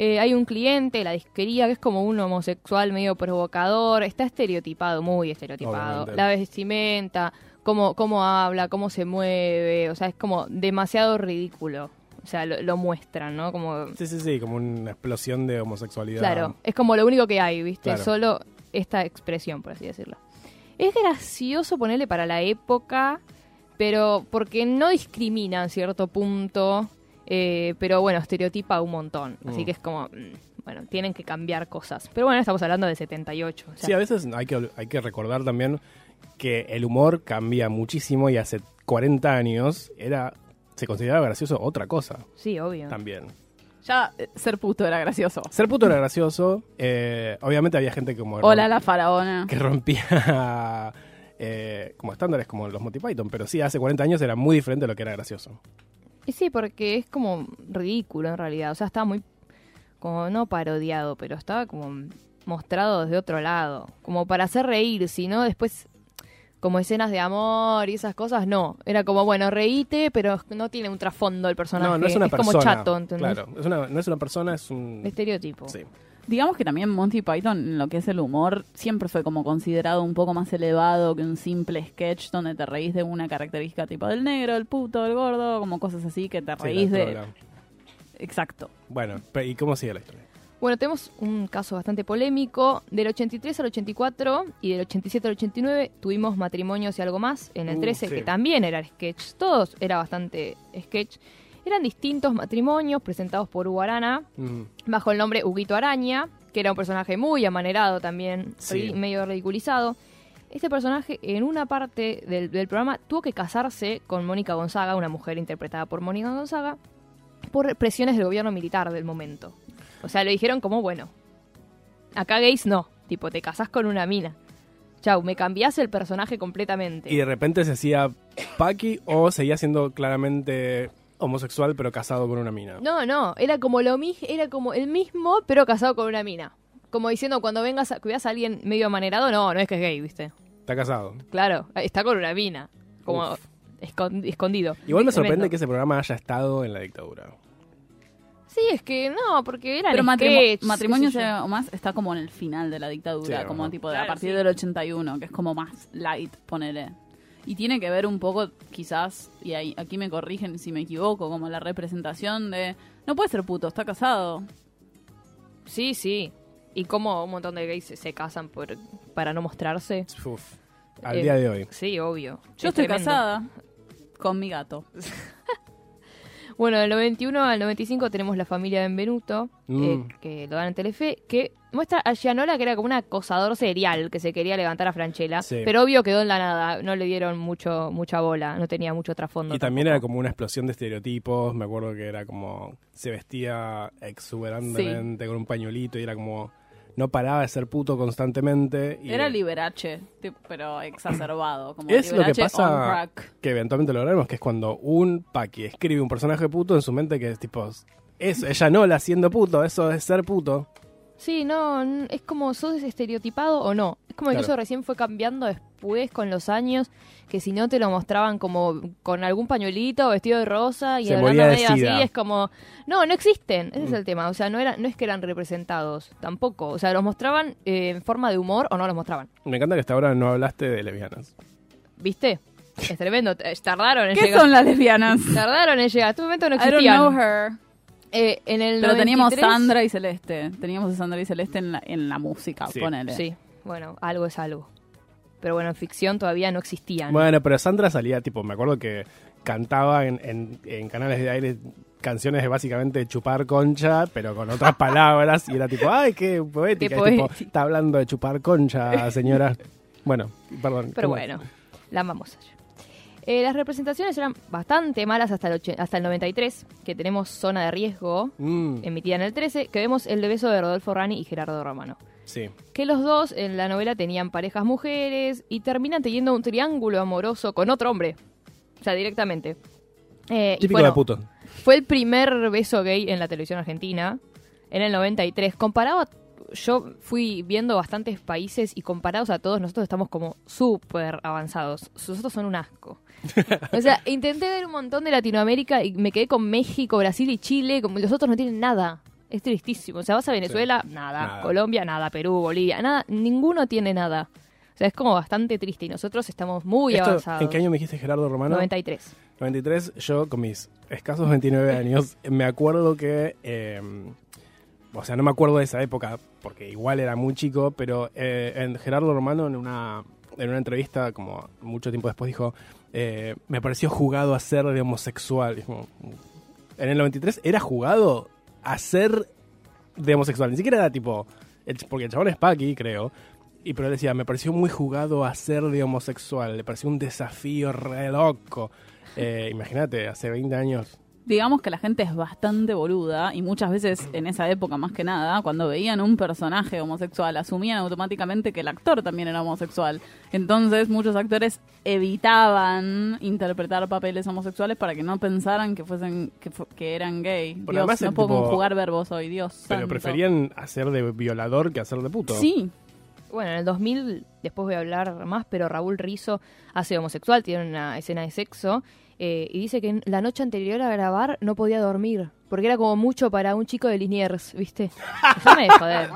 Eh, hay un cliente, la disquería, que es como un homosexual medio provocador. Está estereotipado, muy estereotipado. Obviamente. La vestimenta, cómo, cómo habla, cómo se mueve. O sea, es como demasiado ridículo. O sea, lo, lo muestran, ¿no? Como, Sí, sí, sí. Como una explosión de homosexualidad. claro, es como lo único que hay, ¿viste? Claro. Solo esta expresión, por así decirlo. Es gracioso ponerle para la época, pero porque no discrimina en cierto punto, eh, pero bueno, estereotipa un montón. Así Mm. que es como, mm, bueno, tienen que cambiar cosas. Pero bueno, estamos hablando de 78. o sea, Sí, a veces hay que, hay que recordar también que el humor cambia muchísimo y hace 40 años era se consideraba gracioso otra cosa sí, obvio. también. Ya eh, ser puto era gracioso. Ser puto era gracioso. eh, obviamente había gente como Hola la faraona. que rompía eh, como estándares como los Monty Python, pero sí, hace 40 años era muy diferente a lo que era gracioso. Y sí, porque es como ridículo en realidad. O sea, estaba muy, como no parodiado, pero estaba como mostrado desde otro lado. Como para hacer reír, si no después como escenas de amor y esas cosas, no. Era como, bueno, reíte, pero no tiene un trasfondo el personaje. No, no es una persona. como chato, ¿entendés? Claro, es una- no es una persona, es un... Estereotipo. Sí. Digamos que también Monty Python, en lo que es el humor, siempre fue como considerado un poco más elevado que un simple sketch donde te reís de una característica tipo del negro, el puto, el gordo, como cosas así que te Sí, reís la de... Exacto. Bueno, ¿y cómo sigue la historia? Bueno, tenemos un caso bastante polémico. Del 83 al 84 y del 87 al 89 tuvimos matrimonios y algo más. En el Uh, 13, sí. que también era sketch. Todos era bastante sketch. Eran distintos matrimonios presentados por Hugo Arana Mm, bajo el nombre Huguito Araña, que era un personaje muy amanerado también, Sí. medio ridiculizado. Este personaje en una parte del, del programa tuvo que casarse con Mónica Gonzaga, una mujer interpretada por Mónica Gonzaga, por presiones del gobierno militar del momento. O sea, le dijeron como, bueno, acá gays no, tipo, te casás con una mina. Chau, me cambiás el personaje completamente. Y de repente se hacía Paki o seguía siendo claramente homosexual pero casado con una mina. No, no, era como lo mi- era como el mismo, pero casado con una mina. Como diciendo, cuando vengas a, que veas a alguien medio amanerado, no, no es que es gay, ¿viste? Está casado. Claro, está con una mina. Como escondido. Igual me Tremendo. sorprende que ese programa haya estado en la dictadura. Sí, es que no, porque eran Pero matrimonio o más está como en el final de la dictadura, Sí, como tipo de, a partir sí. del 81, que es como más light, ponele. Y tiene que ver un poco, quizás, y ahí, aquí me corrigen si me equivoco, como la representación de... No puede ser puto, está casado. Sí, sí. Y como un montón de gays se, se casan por, para no mostrarse. Uf, al Eh, día de hoy. Sí, obvio. Yo Es estoy tremendo. casada con mi gato. Bueno, del 91 al 95 tenemos La familia Benvenuto, Mm. eh, que lo dan en Telefe, que muestra a Gianola que era como un acosador serial que se quería levantar a Franchella, Sí. pero obvio quedó en la nada, no le dieron mucho mucha bola, no tenía mucho trasfondo. Y también tampoco. era como una explosión de estereotipos. Me acuerdo que era como. Se vestía exuberantemente con un pañuelito y era como. No paraba de ser puto constantemente. Y Era liberache, tipo, pero exacerbado. Como Es lo que pasa que eventualmente lograremos, que es cuando un Paki escribe un personaje puto en su mente que es tipo. Eso, ella no la siendo puto, eso es ser puto. Sí, no, es como sos estereotipado o no. Es como que Claro. eso recién fue cambiando después con los años, que si no te lo mostraban como con algún pañuelito vestido de rosa y Se hablando moría de medio así, es como, no, no existen, ese es Mm. el tema, o sea, no era no es que eran representados, tampoco, o sea, los mostraban eh, en forma de humor o no los mostraban. Me encanta que hasta ahora no hablaste de lesbianas. ¿Viste? Es tremendo. t- Tardaron en ¿Qué llegar. son las lesbianas? Tardaron en llegar. En este momento no I don't existían. know her. Eh, en el Pero teníamos 93 Sandra y Celeste. Teníamos a Sandra y Celeste en la, en la música, Sí. ponele. Sí, bueno, algo es algo. Pero bueno, en ficción todavía no existían. Bueno, pero Sandra salía, tipo, me acuerdo que cantaba en, en- en canales de aire canciones de básicamente chupar concha, pero con otras palabras, y era tipo, ay, qué poética. Qué y tipo, poética. está hablando de chupar concha, señora. bueno, perdón. Pero ¿cómo? bueno, la amamos a. Eh, las representaciones eran bastante malas hasta el, hasta el 93, que tenemos Zona de Riesgo, Mm, emitida en el 13, que vemos el beso de Rodolfo Rani y Gerardo Romano. sí. Que los dos en la novela tenían parejas mujeres y terminan teniendo un triángulo amoroso con otro hombre. O sea, directamente. Eh, y Típico bueno, de puto. Fue el primer beso gay en la televisión argentina, en el 93. Comparado a- Yo fui viendo bastantes países y comparados a todos, nosotros estamos como súper avanzados. Nosotros son un asco. O sea, intenté ver un montón de Latinoamérica y me quedé con México, Brasil y Chile, como los otros no tienen nada. Es tristísimo. O sea, vas a Venezuela, nada. Nada. Colombia, nada. Perú, Bolivia, nada. Ninguno tiene nada. O sea, es como bastante triste y nosotros estamos muy Esto, avanzados. ¿En qué año me dijiste Gerardo Romano? 93. 93, yo con mis escasos 29 años, me acuerdo que, eh, o sea, no me acuerdo de esa época, porque igual era muy chico, pero eh, Gerardo Romano en una, en una entrevista, como mucho tiempo después, dijo, eh, me pareció jugado a ser de homosexual. En el 93 era jugado a ser de homosexual, ni siquiera era tipo, porque el chabón es Paki, creo. Y pero él decía, me pareció muy jugado a ser de homosexual, le pareció un desafío re loco. Eh, Imagínate, hace 20 años. Digamos que la gente es bastante boluda y muchas veces en esa época más que nada, cuando veían un personaje homosexual, asumían automáticamente que el actor también era homosexual. Entonces muchos actores evitaban interpretar papeles homosexuales para que no pensaran que fuesen que, fu- que eran gay. Pero Dios, además no puedo tipo- conjugar verbos hoy, Dios. Pero santo. preferían hacer de violador que hacer de puto. Sí, Bueno, en el 2000, después voy a hablar más, pero Raúl Rizzo hace homosexual, tiene una escena de sexo, eh, y dice que en- la noche anterior a grabar no podía dormir, porque era como mucho para un chico de Liniers, ¿viste? Déjame de joder.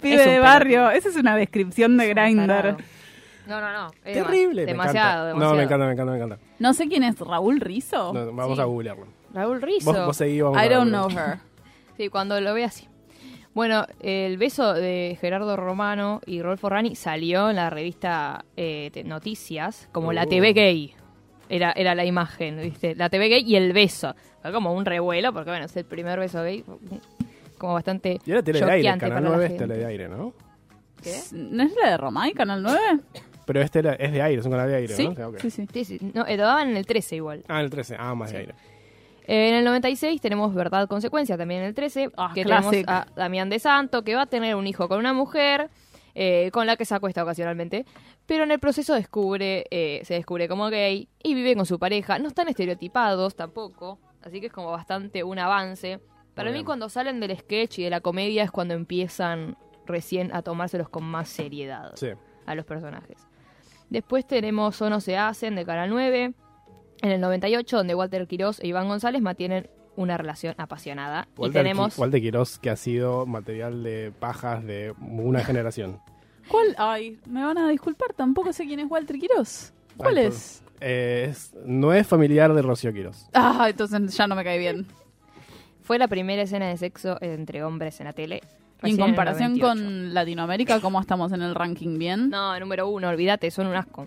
pibe de barrio. Esa es una descripción de Grindr. No, no, no. es Terrible. Demasiado, demasiado. No, me encanta, me encanta, me encanta. No sé quién es Raúl Rizzo. No, vamos Sí. a googlearlo. Raúl Rizzo. Vos, vos seguí, vamos I a don't know her. Sí, cuando lo ve así. Bueno, el beso de Gerardo Romano y Rolfo Rani salió en la revista eh, Noticias, como la Oh. TV gay. Era, era la imagen, ¿viste? La TV gay y el beso. Fue como un revuelo, porque bueno, es el primer beso gay. Como bastante. Y era tele de aire, Canal para la 9 es gente. tele de aire, ¿no? ¿Qué? ¿No es la de Romay, Canal 9? Pero este era- es de aire, es un canal de aire, Sí, ¿no? Sí, sí. Sí, sí. No, eh, lo daban en el 13 igual. Ah, el 13, ah, más de aire. Eh, en el 96 tenemos Verdad Consecuencia, también en el 13, Ah, que classic. tenemos a Damián de Santo, que va a tener un hijo con una mujer, eh, con la que se acuesta ocasionalmente, pero en el proceso descubre, eh, se descubre como gay y vive con su pareja. No están estereotipados tampoco, así que es como bastante un avance. Para Muy mí bien. cuando salen del sketch y de la comedia es cuando empiezan recién a tomárselos con más seriedad Sí. a los personajes. Después tenemos O no se hacen de Canal 9, en el 98, donde Walter Quirós e Iván González mantienen una relación apasionada. y Walter, tenemos... Qui- Walter Quirós, que ha sido material de pajas de una generación. ¿Cuál? Ay, me van a disculpar, tampoco sé quién es Walter Quirós. ¿Cuál Ay, es? Eh, es- no es familiar de Rocío Quirós. Ah, entonces ya no me cae bien. Fue la primera escena de sexo entre hombres en la tele. Y en comparación 98. con Latinoamérica, ¿cómo estamos en el ranking? ¿Bien? No, número uno, olvídate, son un asco.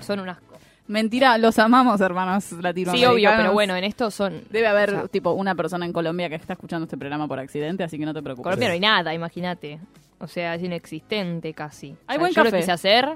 son un asco. Mentira, los amamos, hermanos Sí, latinoamericanos. obvio, pero bueno, en esto son... Debe haber, o sea, tipo, una persona en Colombia que está escuchando este programa por accidente, así que no te preocupes. Colombia no hay nada, imagínate. O sea, es inexistente casi. Hay O sea, buen yo café. lo quise hacer.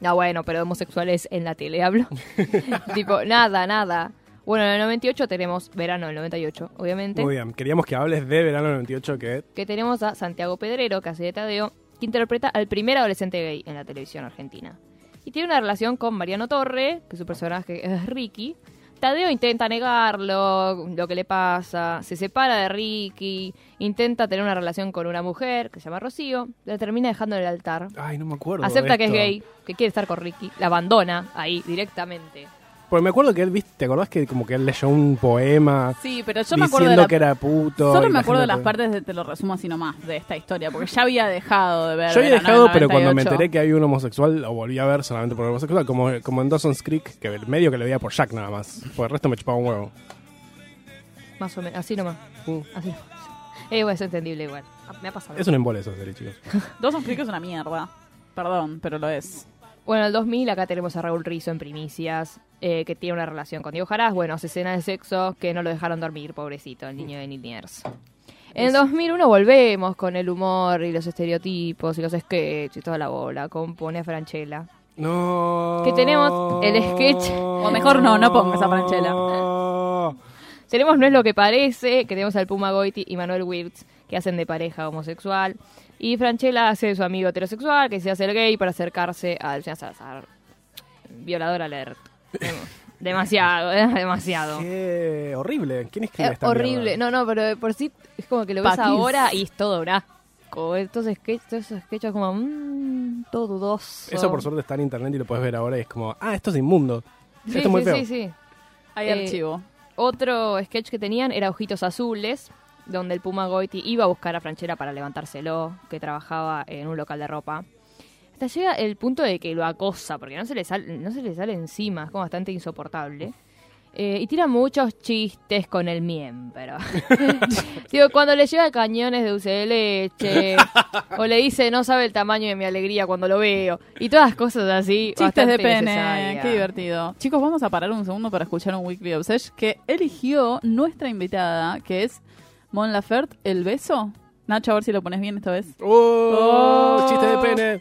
No, bueno, pero homosexuales en la tele hablo. tipo, nada, nada. Bueno, en el 98 tenemos verano del 98, obviamente. Muy bien, queríamos que hables de verano 98, que Que tenemos a Santiago Pedrero, que hace de Tadeo, que interpreta al primer adolescente gay en la televisión argentina. Y tiene una relación con Mariano Torre, que su personaje es Ricky. Tadeo intenta negarlo, lo que le pasa, se separa de Ricky, intenta tener una relación con una mujer que se llama Rocío, la termina dejando en el altar. Ay, no me acuerdo. Acepta de que es gay, que quiere estar con Ricky, la abandona ahí directamente. Porque me acuerdo que él, ¿viste? ¿Te acordás que como que él leyó un poema Sí, pero yo me acuerdo diciendo de la... que era puto? Solo me acuerdo de las partes, de, te lo resumo así nomás, de esta historia, porque ya había dejado de ver. Yo había dejado, pero cuando me 98. enteré que había un homosexual, lo volví a ver solamente por el homosexual, como, como en Dawson's Creek, que el medio que le veía por Jack nada más. Por el resto me chupaba un huevo. Más o menos, así nomás. Mm. Así. Eh, bueno, es entendible igual. Ah, Me ha pasado. Es un embole esa serie, chicos. Dawson's Creek es una mierda. Perdón, pero lo es. Bueno, en el 2000 acá tenemos a Raúl Rizzo en Primicias, eh, que tiene una relación con Diego Jarás. Bueno, hace escenas de sexo que no lo dejaron dormir, pobrecito, el niño de Liniers. En el 2001 volvemos con el humor y los estereotipos y los sketches y toda la bola. Compone a Franchella. No. Que tenemos el sketch. O mejor no, no pongas a Franchella. Tenemos No es lo que parece, que tenemos al Puma Goiti y Manuel Wirtz, que hacen de pareja homosexual. Y Franchella hace de su amigo heterosexual, que se hace el gay para acercarse al señor Salazar. Violador alert. Dem- demasiado, eh, demasiado. Qué horrible. ¿Quién escribe Es esta horrible. mierda? No, no, pero de por sí es como que lo ves Paquis. ahora y es todo brasco. Estos sketches, todos esos sketches como mmm, todo dudoso. Eso por suerte está en internet y lo puedes ver ahora y es como, ah, esto es inmundo. Sí, esto es muy sí, feo. sí, sí. Hay Eh, archivo. Otro sketch que tenían era Ojitos Azules, donde el Puma Goiti iba a buscar a Franchera para levantárselo, que trabajaba en un local de ropa. Hasta llega el punto de que lo acosa, porque no se le, sal- no se le sale encima, es como bastante insoportable. Eh, y tira muchos chistes con el miembro. Digo, cuando le lleva cañones de dulce de leche, o le dice no sabe el tamaño de mi alegría cuando lo veo, y todas cosas así. Chistes de pene, necesarias. qué divertido. Chicos, vamos a parar un segundo para escuchar un Weekly Obsession que eligió nuestra invitada, que es Mon Laferte, El Beso. Nacho, a ver si lo pones bien esta vez. ¡Oh! Chiste de pene.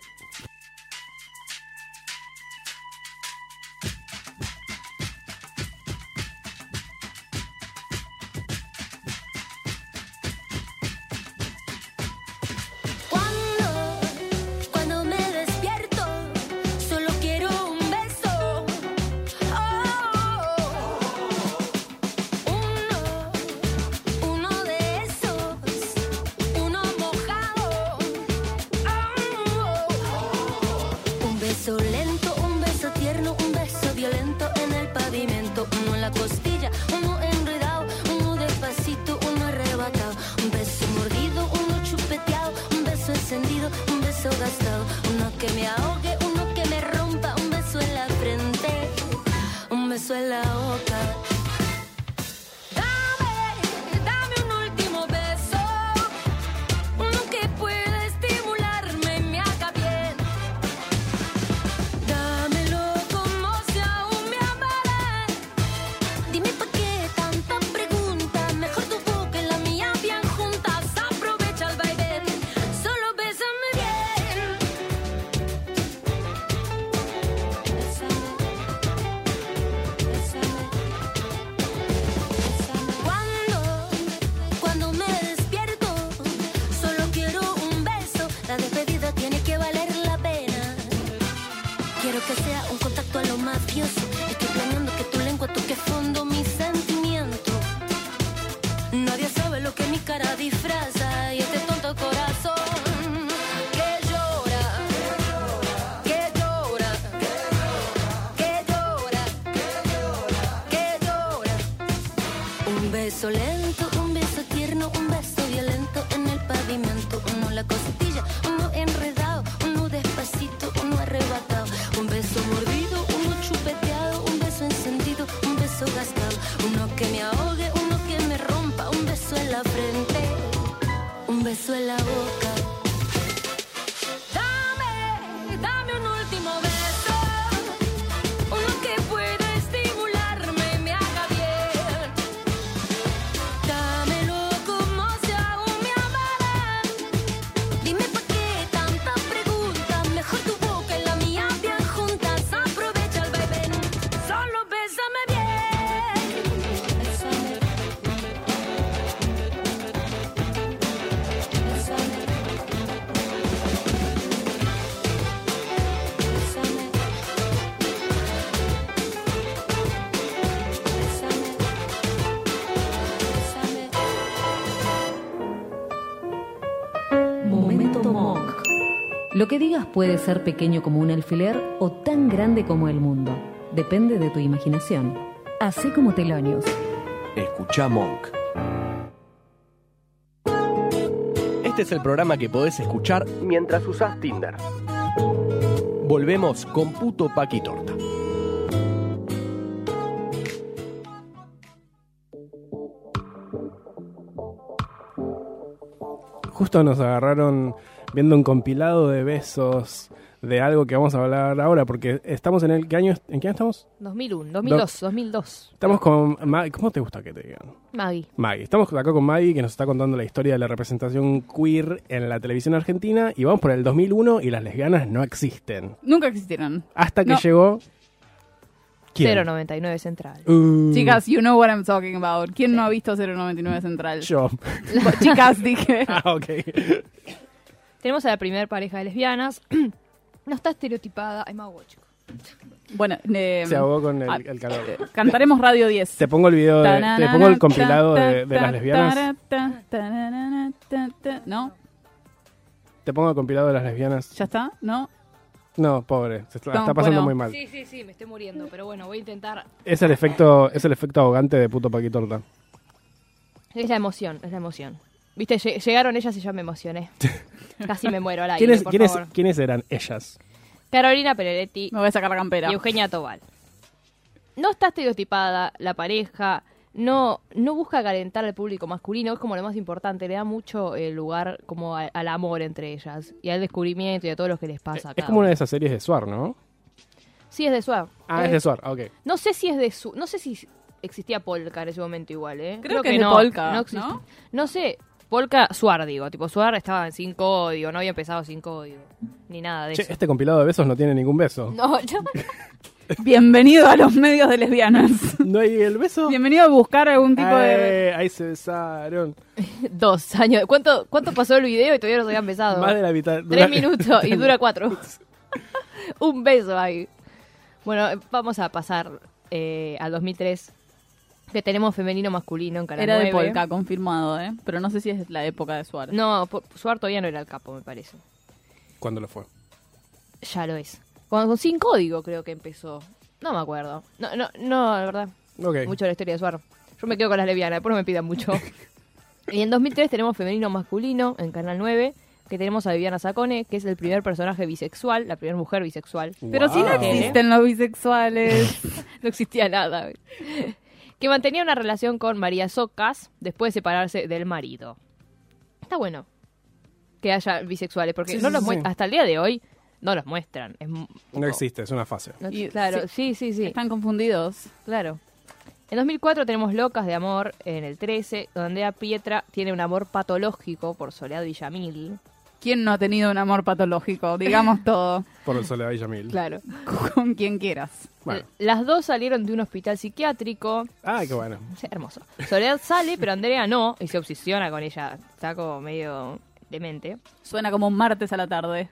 Que me ahogue, uno que me rompa, un beso en la frente, un beso en la boca. Puede ser pequeño como un alfiler o tan grande como el mundo. Depende de tu imaginación. Así como Telonius. Escucha Monk. Este es el programa que podés escuchar mientras usás Tinder. Volvemos con Puto Paqui Torta. Justo nos agarraron viendo un compilado de besos de algo que vamos a hablar ahora, porque estamos en el... ¿Qué año, ¿En qué año estamos? 2001, 2002, 2002. Estamos con... Ma- ¿Cómo te gusta que te digan? Maggie. Maggie. Estamos acá con Maggie que nos está contando la historia de la representación queer en la televisión argentina y vamos por el 2001 y las lesbianas no existen. Nunca existieron. Hasta que No. llegó... ¿Quién? 099 Central. Uh, Chicas, you know what I'm talking about. ¿Quién no ha visto 099 Central? Yo. Chicas, dije. ah, ok. Tenemos a la primera pareja de lesbianas. no está estereotipada. Ay, me hago chico. Bueno, eh, Se ahogó con el, ah, el calor. cantaremos Radio 10. Te pongo el video, de, te pongo el compilado de, de las lesbianas. ¿No? Te pongo el compilado de las lesbianas. ¿Ya está? ¿No? No, pobre, se está, No, está pasando bueno. muy mal. Sí, sí, sí, me estoy muriendo. Pero bueno, voy a intentar. Es el efecto, es el efecto ahogante de puto paquitorta. Es la emoción, es la emoción. Viste, lle- llegaron ellas y ya me emocioné. Casi me muero al aire, ¿Quiénes, por quiénes, favor. ¿Quiénes eran ellas? Carolina Pereretti Me voy a sacar la campera. y Eugenia Tobal. No está estereotipada la pareja, no, no busca calentar al público masculino, es como lo más importante, le da mucho eh, lugar como a- al amor entre ellas y al descubrimiento y a todo lo que les pasa. Es como una de esas series de Suar, ¿no? Sí, es de Suar. Ah, es de Suar, ok. No sé si es de su, no sé si existía Polka en ese momento igual, ¿eh? Creo que es de no, Polka, no, ¿no? No sé, Polka Suar digo, tipo Suar estaba sin código, no había empezado sin código, ni nada de Che, eso. este compilado de besos no tiene ningún beso. No, no. Bienvenido a los medios de lesbianas. ¿No hay el beso? Bienvenido a buscar algún tipo de... Ahí se besaron. Dos años. ¿Cuánto, ¿Cuánto pasó el video y todavía no se había empezado? Más de la mitad. Tres minutos y dura cuatro. Un beso ahí. Bueno, vamos a pasar eh, al 2003, que tenemos femenino masculino en Canal Era de 9. Polka, confirmado, ¿eh? Pero no sé si es la época de Suárez. No, Suar todavía no era el capo, me parece. ¿Cuándo lo fue? Ya lo es. Con, con sin código creo que empezó. No me acuerdo. No, no, no, la verdad. Ok. Mucho de la historia de Suar. Yo me quedo con las lesbianas, después no me pidan mucho. y en 2003 tenemos femenino masculino en Canal 9, que tenemos a Viviana Sacone, que es el primer personaje bisexual, la primera mujer bisexual. Pero si no existen los bisexuales. no existía nada. Que mantenía una relación con María Socas después de separarse del marido. Está bueno que haya bisexuales, porque Sí, no sí, los sí. hasta el día de hoy no los muestran. Es mu- No existe, es una fase. no- Y- claro, sí, sí, sí. Están confundidos. Claro. En 2004 tenemos Locas de Amor en el 13, donde a Pietra tiene un amor patológico por Soledad Villamil. ¿Quién no ha tenido un amor patológico? Digamos todo. Por el Soledad Villamil. Claro. Con quien quieras. Bueno. Las dos salieron de un hospital psiquiátrico. Ah, qué bueno. Sí, hermoso. Soledad sale, pero Andrea no, y se obsesiona con ella. Está como medio demente. Suena como un martes a la tarde.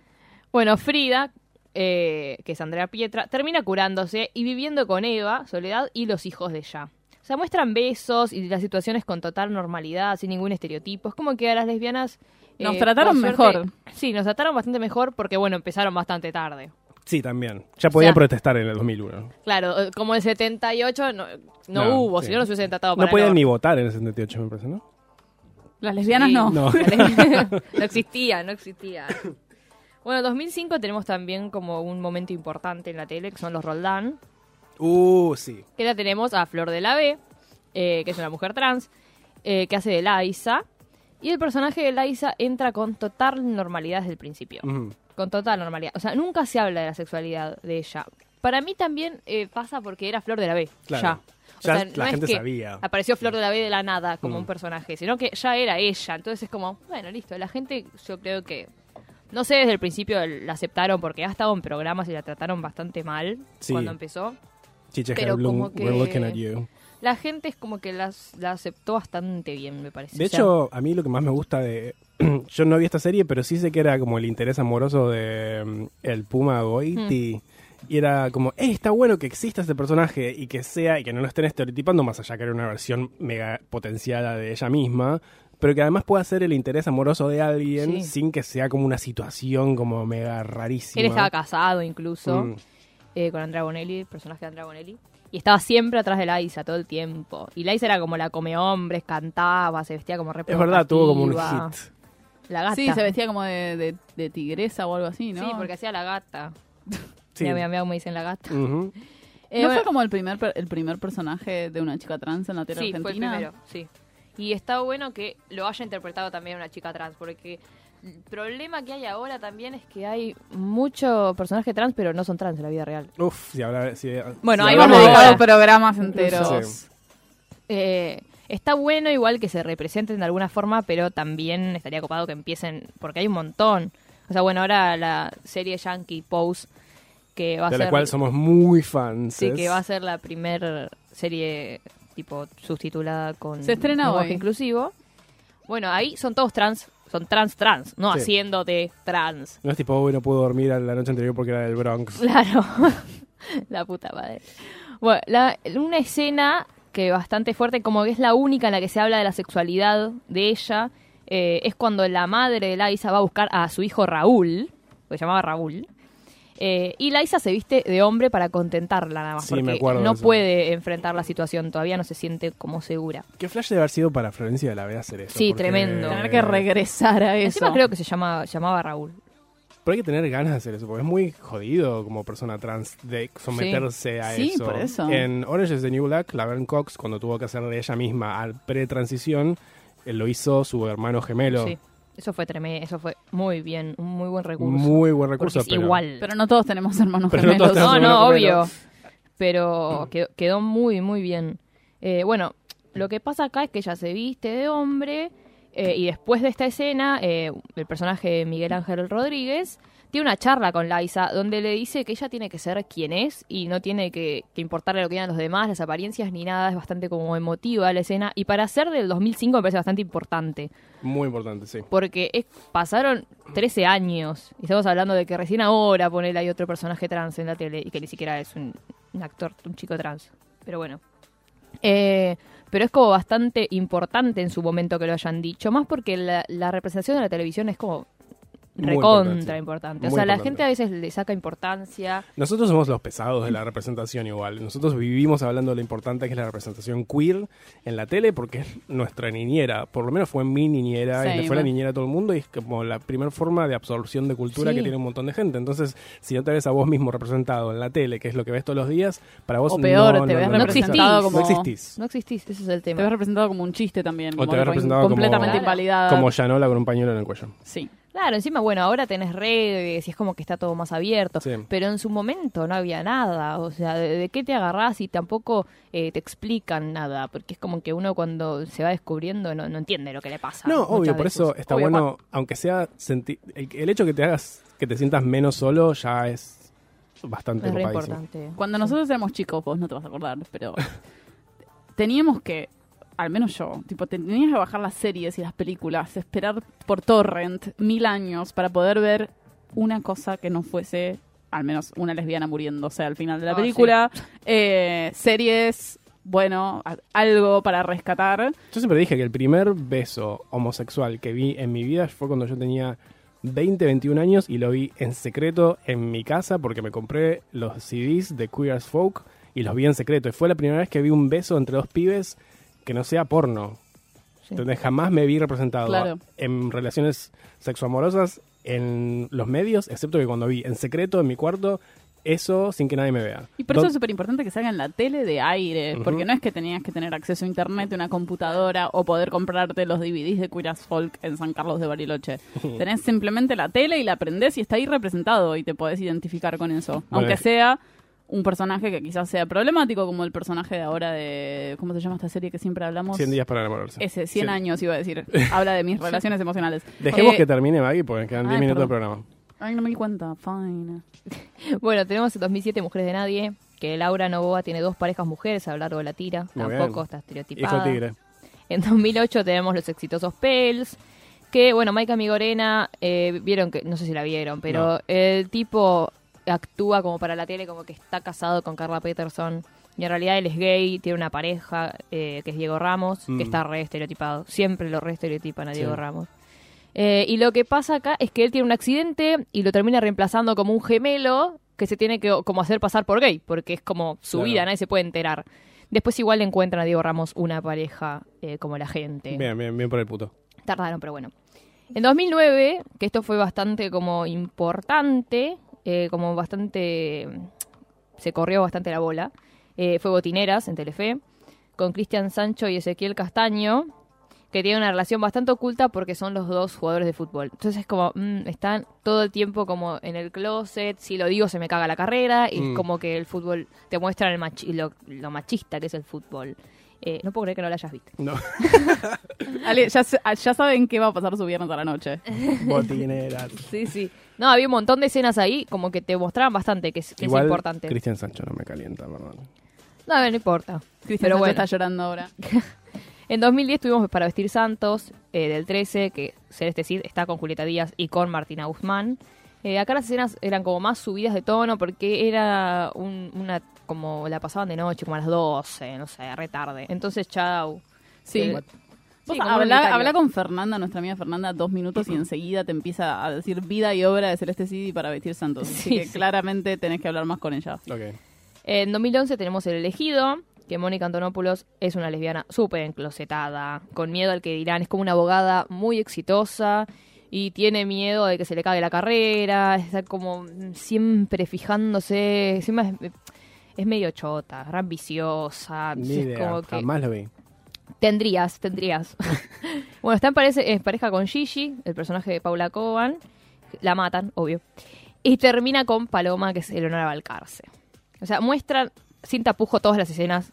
Bueno, Frida, eh, que es Andrea Pietra, termina curándose y viviendo con Eva, Soledad y los hijos de ella. O sea, muestran besos y las situaciones con total normalidad, sin ningún estereotipo. Es como que a las lesbianas... eh, Nos trataron por suerte- mejor. Sí, nos trataron bastante mejor porque, bueno, empezaron bastante tarde. Sí, también. Ya podían O sea- protestar en el 2001. Claro, eh, como el 78 no, no, No, hubo, sí. si no nos hubiesen tratado No para podían el ni votar en el 78, me parece, ¿no? Las lesbianas Sí. no. No. no existía, no existía. Bueno, 2005 tenemos también como un momento importante en la tele, que son los Roldán. Uh, sí. Que la tenemos a Flor de la B, eh, que es una mujer trans, eh, que hace de Laisa. Y el personaje de Laisa entra con total normalidad desde el principio. Con total normalidad. O sea, nunca se habla de la sexualidad de ella. Para mí también eh, pasa porque era Flor de la B. Claro. Ya. O Ya sea, la no gente es que sabía. Apareció Flor de la B de la nada como Mm. un personaje, sino que ya era ella. Entonces es como, bueno, listo. La gente, yo creo que. No sé, desde el principio la aceptaron porque ha estado en programas y la trataron bastante mal Sí. cuando empezó. Chiche Pero como que- we're looking at you. La gente es como que las, la aceptó bastante bien, me parece. De O sea, hecho, a mí lo que más me gusta de... Yo no vi esta serie, pero sí sé que era como el interés amoroso de mm, el Puma Goiti. Y era como, eh, está bueno que exista este personaje y que sea, y que no lo estén estereotipando, más allá que era una versión mega potenciada de ella misma, pero que además pueda ser el interés amoroso de alguien Sí. sin que sea como una situación como mega rarísima. él estaba casado incluso. Mm. eh, con Andrea Bonelli, el personaje de Andrea Bonelli. Y estaba siempre atrás de Liza todo el tiempo. Y Liza era como la come hombres, cantaba, se vestía como re Es verdad, tuvo como un hit. La gata. Sí, se vestía como de, de- de tigresa o algo así, ¿no? Sí, porque hacía la gata. Sí. Mira, mira, mira cómo me dicen la gata. Eh, ¿No bueno, fue como el primer, per- el primer personaje de una chica trans en la tele sí, fue el argentina? primero, sí. Y está bueno que lo haya interpretado también una chica trans, porque el problema que hay ahora también es que hay muchos personajes trans, pero no son trans en la vida real. Uf, si habla, si, Bueno, si ahí vamos de- a programas enteros. Sí. Eh, está bueno igual que se representen de alguna forma, pero también estaría copado que empiecen, porque hay un montón. O sea, bueno, ahora la serie Yankee Pose, que va a de ser... la cual somos muy fans. Sí, que va a ser la primer serie tipo subtitulada con Se estrena hoy. inclusivo. Bueno, ahí son todos trans, son trans trans, no Sí. haciendo de trans. No es tipo, hoy no puedo dormir a la noche anterior porque era del Bronx. Claro, la puta madre. Bueno, la- una escena que bastante fuerte, como que es la única en la que se habla de la sexualidad de ella, eh, es cuando la madre de Liza va a buscar a su hijo Raúl, que se llamaba Raúl, eh, y Liza se viste de hombre para contentarla nada más, Sí, me porque no puede enfrentar la situación, todavía no se siente como segura. ¿Qué flash debe haber sido para Florencia de la Vega hacer eso? Sí, Porque- tremendo. Tener que regresar a eso. Encima creo que se llama, llamaba Raúl. Pero hay que tener ganas de hacer eso, porque es muy jodido como persona trans de someterse a Sí, eso. por eso. En Orange is the New Black, Laverne Cox, cuando tuvo que hacer de ella misma al pre-transición, eh, lo hizo su hermano gemelo. Sí, eso fue tremendo, eso fue muy bien, un muy buen recurso. Muy buen recurso, pero- igual. Pero no todos tenemos hermanos Pero no gemelos. tenemos No, no, obvio. Pero quedó, quedó muy, muy bien. Eh, bueno, lo que pasa acá es que ella se viste de hombre eh, y después de esta escena, eh, el personaje de Miguel Ángel Rodríguez tiene una charla con Liza donde le dice que ella tiene que ser quien es y no tiene que, que importarle lo que digan los demás, las apariencias ni nada. Es bastante como emotiva la escena. Y para ser del 2005 me parece bastante importante. Muy importante, sí. Porque es- pasaron 13 años y estamos hablando de que recién ahora poner hay otro personaje trans en la tele y que ni siquiera es un, un actor, un chico trans. Pero bueno. Eh, pero es como bastante importante en su momento que lo hayan dicho, más porque la, la representación de la televisión es como recontra importante. importante. O sea, la gente a veces le saca importancia. Nosotros somos los pesados de la representación igual. Nosotros vivimos hablando de lo importante que es la representación queer en la tele porque es nuestra niñera. Por lo menos fue mi niñera y le fue la niñera a todo el mundo y es como la primera forma de absorción de cultura Sí. que tiene un montón de gente. Entonces, si no te ves a vos mismo representado en la tele, que es lo que ves todos los días, para vos O peor, no, te no, ves no, representado existís. como- No existís. No existís, ese es el Te ves tema. representado como un chiste también. O como te ves representado como- completamente invalidado. Como Yanola con un pañuelo en el cuello. Sí. Claro, encima, bueno, ahora tenés redes y es como que está todo más abierto. Sí. Pero en su momento no había nada. O sea, ¿de, de qué te agarrás y tampoco eh, te explican nada? Porque es como que uno cuando se va descubriendo no, no entiende lo que le pasa. No, obvio, por veces. eso está Obvio, bueno, aunque sea senti- el, el hecho que te hagas, que te sientas menos solo ya es bastante Es importante. Cuando nosotros éramos chicos, vos no te vas a acordar, pero teníamos que, al menos yo, tipo, tenías que bajar las series y las películas, esperar por torrent mil años para poder ver una cosa que no fuese, al menos una lesbiana muriéndose al final de la Ah, película, eh, series, bueno, algo para rescatar. Yo siempre dije que el primer beso homosexual que vi en mi vida fue cuando yo tenía 20, 21 años y lo vi en secreto en mi casa porque me compré los CDs de Queer as Folk y los vi en secreto. Y fue la primera vez que vi un beso entre dos pibes que no sea porno. Sí. Entonces jamás me vi representado Claro. en relaciones sexoamorosas en los medios, excepto que cuando vi en secreto en mi cuarto eso sin que nadie me vea. Y por eso es súper importante que salga en la tele de aire, porque no es que tenías que tener acceso a internet, una computadora o poder comprarte los DVDs de Queer as Folk en San Carlos de Bariloche. Tenés simplemente la tele y la aprendés y está ahí representado y te podés identificar con eso. Aunque sea un personaje que quizás sea problemático, como el personaje de ahora de... ¿Cómo se llama esta serie que siempre hablamos? 100 días para enamorarse. Ese, 100 Sí. años iba a decir. Habla de mis relaciones emocionales. Dejemos Eh, que termine Maggie porque quedan 10 ay, minutos de programa. Ay, no me di cuenta. Fine. Bueno, tenemos en 2007 Mujeres de Nadie, que Laura Novoa tiene dos parejas mujeres a lo largo de la tira. Muy Tampoco bien. está Hijo estereotipada. tigre. En 2008 tenemos los exitosos Pels, que, bueno, Maika Migorena, eh, vieron que, no sé si la vieron, pero No. el tipo actúa como para la tele, como que está casado con Carla Peterson. Y en realidad él es gay, tiene una pareja eh, que es Diego Ramos, Mm. que está re estereotipado. Siempre lo re estereotipan a Diego Sí. Ramos. Eh, y lo que pasa acá es que él tiene un accidente y lo termina reemplazando como un gemelo que se tiene que como hacer pasar por gay, porque es como su Claro. vida, nadie se puede enterar. Después igual le encuentran a Diego Ramos una pareja eh, como la gente. Bien, bien, bien por el puto. Tardaron, pero bueno. En 2009, que esto fue bastante como importante, eh, como bastante... se corrió bastante la bola, eh, fue Botineras en Telefe, con Cristian Sancho y Ezequiel Castaño, que tienen una relación bastante oculta porque son los dos jugadores de fútbol. Entonces es como, mm, están todo el tiempo como en el closet, si lo digo se me caga la carrera, y Mm. como que el fútbol te muestra el machi- lo, lo machista que es el fútbol. Eh, no puedo creer que no lo hayas visto. No. Ale, ya, ya saben qué va a pasar su viernes a la noche. Botineras. Sí, sí. No, había un montón de escenas ahí como que te mostraban bastante que es, que es Igual, importante. Cristian Sancho no me calienta, perdón. No, no importa. Cristian Pero Sancho bueno. está llorando ahora. En 2010 tuvimos Para Vestir Santos, eh, del 13, que Celeste Cid está con Julieta Díaz y con Martina Guzmán. Eh, acá las escenas eran como más subidas de tono porque era un- una como la pasaban de noche, como a las 12, no sé, re tarde. Entonces, chau. Sí. Eh, sí, habla, habla con Fernanda, nuestra amiga Fernanda, dos minutos y enseguida te empieza a decir vida y obra de Celeste Cid para vestir santos. Así Sí, que sí. claramente tenés que hablar más con ella. Ok. En 2011 tenemos El Elegido, que Mónica Antonopoulos es una lesbiana súper enclosetada, con miedo al que dirán, es como una abogada muy exitosa y tiene miedo de que se le cague la carrera, está como siempre fijándose, encima es, es medio chota, re ambiciosa, Ni es idea, como que jamás lo vi. tendrías, tendrías. bueno, está en parece- en pareja con Gigi, el personaje de Paula Coban, la matan, obvio, y termina con Paloma, que es Eleonora Balcarce. O sea, muestran sin tapujo todas las escenas.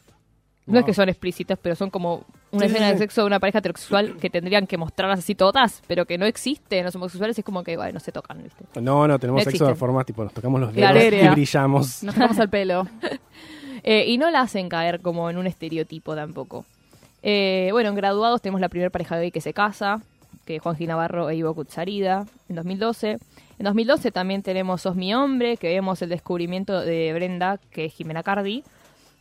No es que son explícitas, pero son como una Sí, sí, escena de sexo de una pareja heterosexual que tendrían que mostrarlas así todas, pero que no existen. Los homosexuales es como que, bueno, se tocan, ¿viste? No, no, tenemos No sexo de existen. forma tipo, nos tocamos los dedos y brillamos. Nos tomamos el pelo. Eh, y no la hacen caer como en un estereotipo tampoco. Eh, bueno, en graduados tenemos la primera pareja gay que se casa, que es Juan Gil Navarro e Ivo Kutsarida, en 2012. En 2012 también tenemos Sos mi hombre, que vemos el descubrimiento de Brenda, que es Jimena Cardi,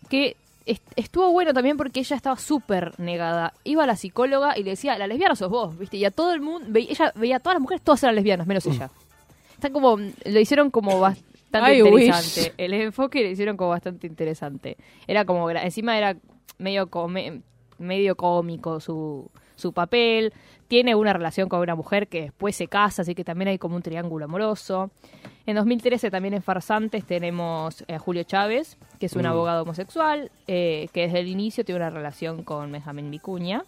que estuvo bueno también porque ella estaba súper negada. Iba a la psicóloga y le decía, la lesbiana sos vos, ¿viste? Y a todo el mundo, ve- ella veía a todas las mujeres, todas eran lesbianas, menos ella. Está como, lo hicieron como bastante I interesante. wish. El enfoque lo hicieron como bastante interesante. Era como, encima era medio, come- medio cómico su, su papel. Tiene una relación con una mujer que después se casa, así que también hay como un triángulo amoroso. En 2013 también en Farsantes tenemos a Julio Chávez, que es un Mm. abogado homosexual, eh, que desde el inicio tiene una relación con Benjamín Vicuña.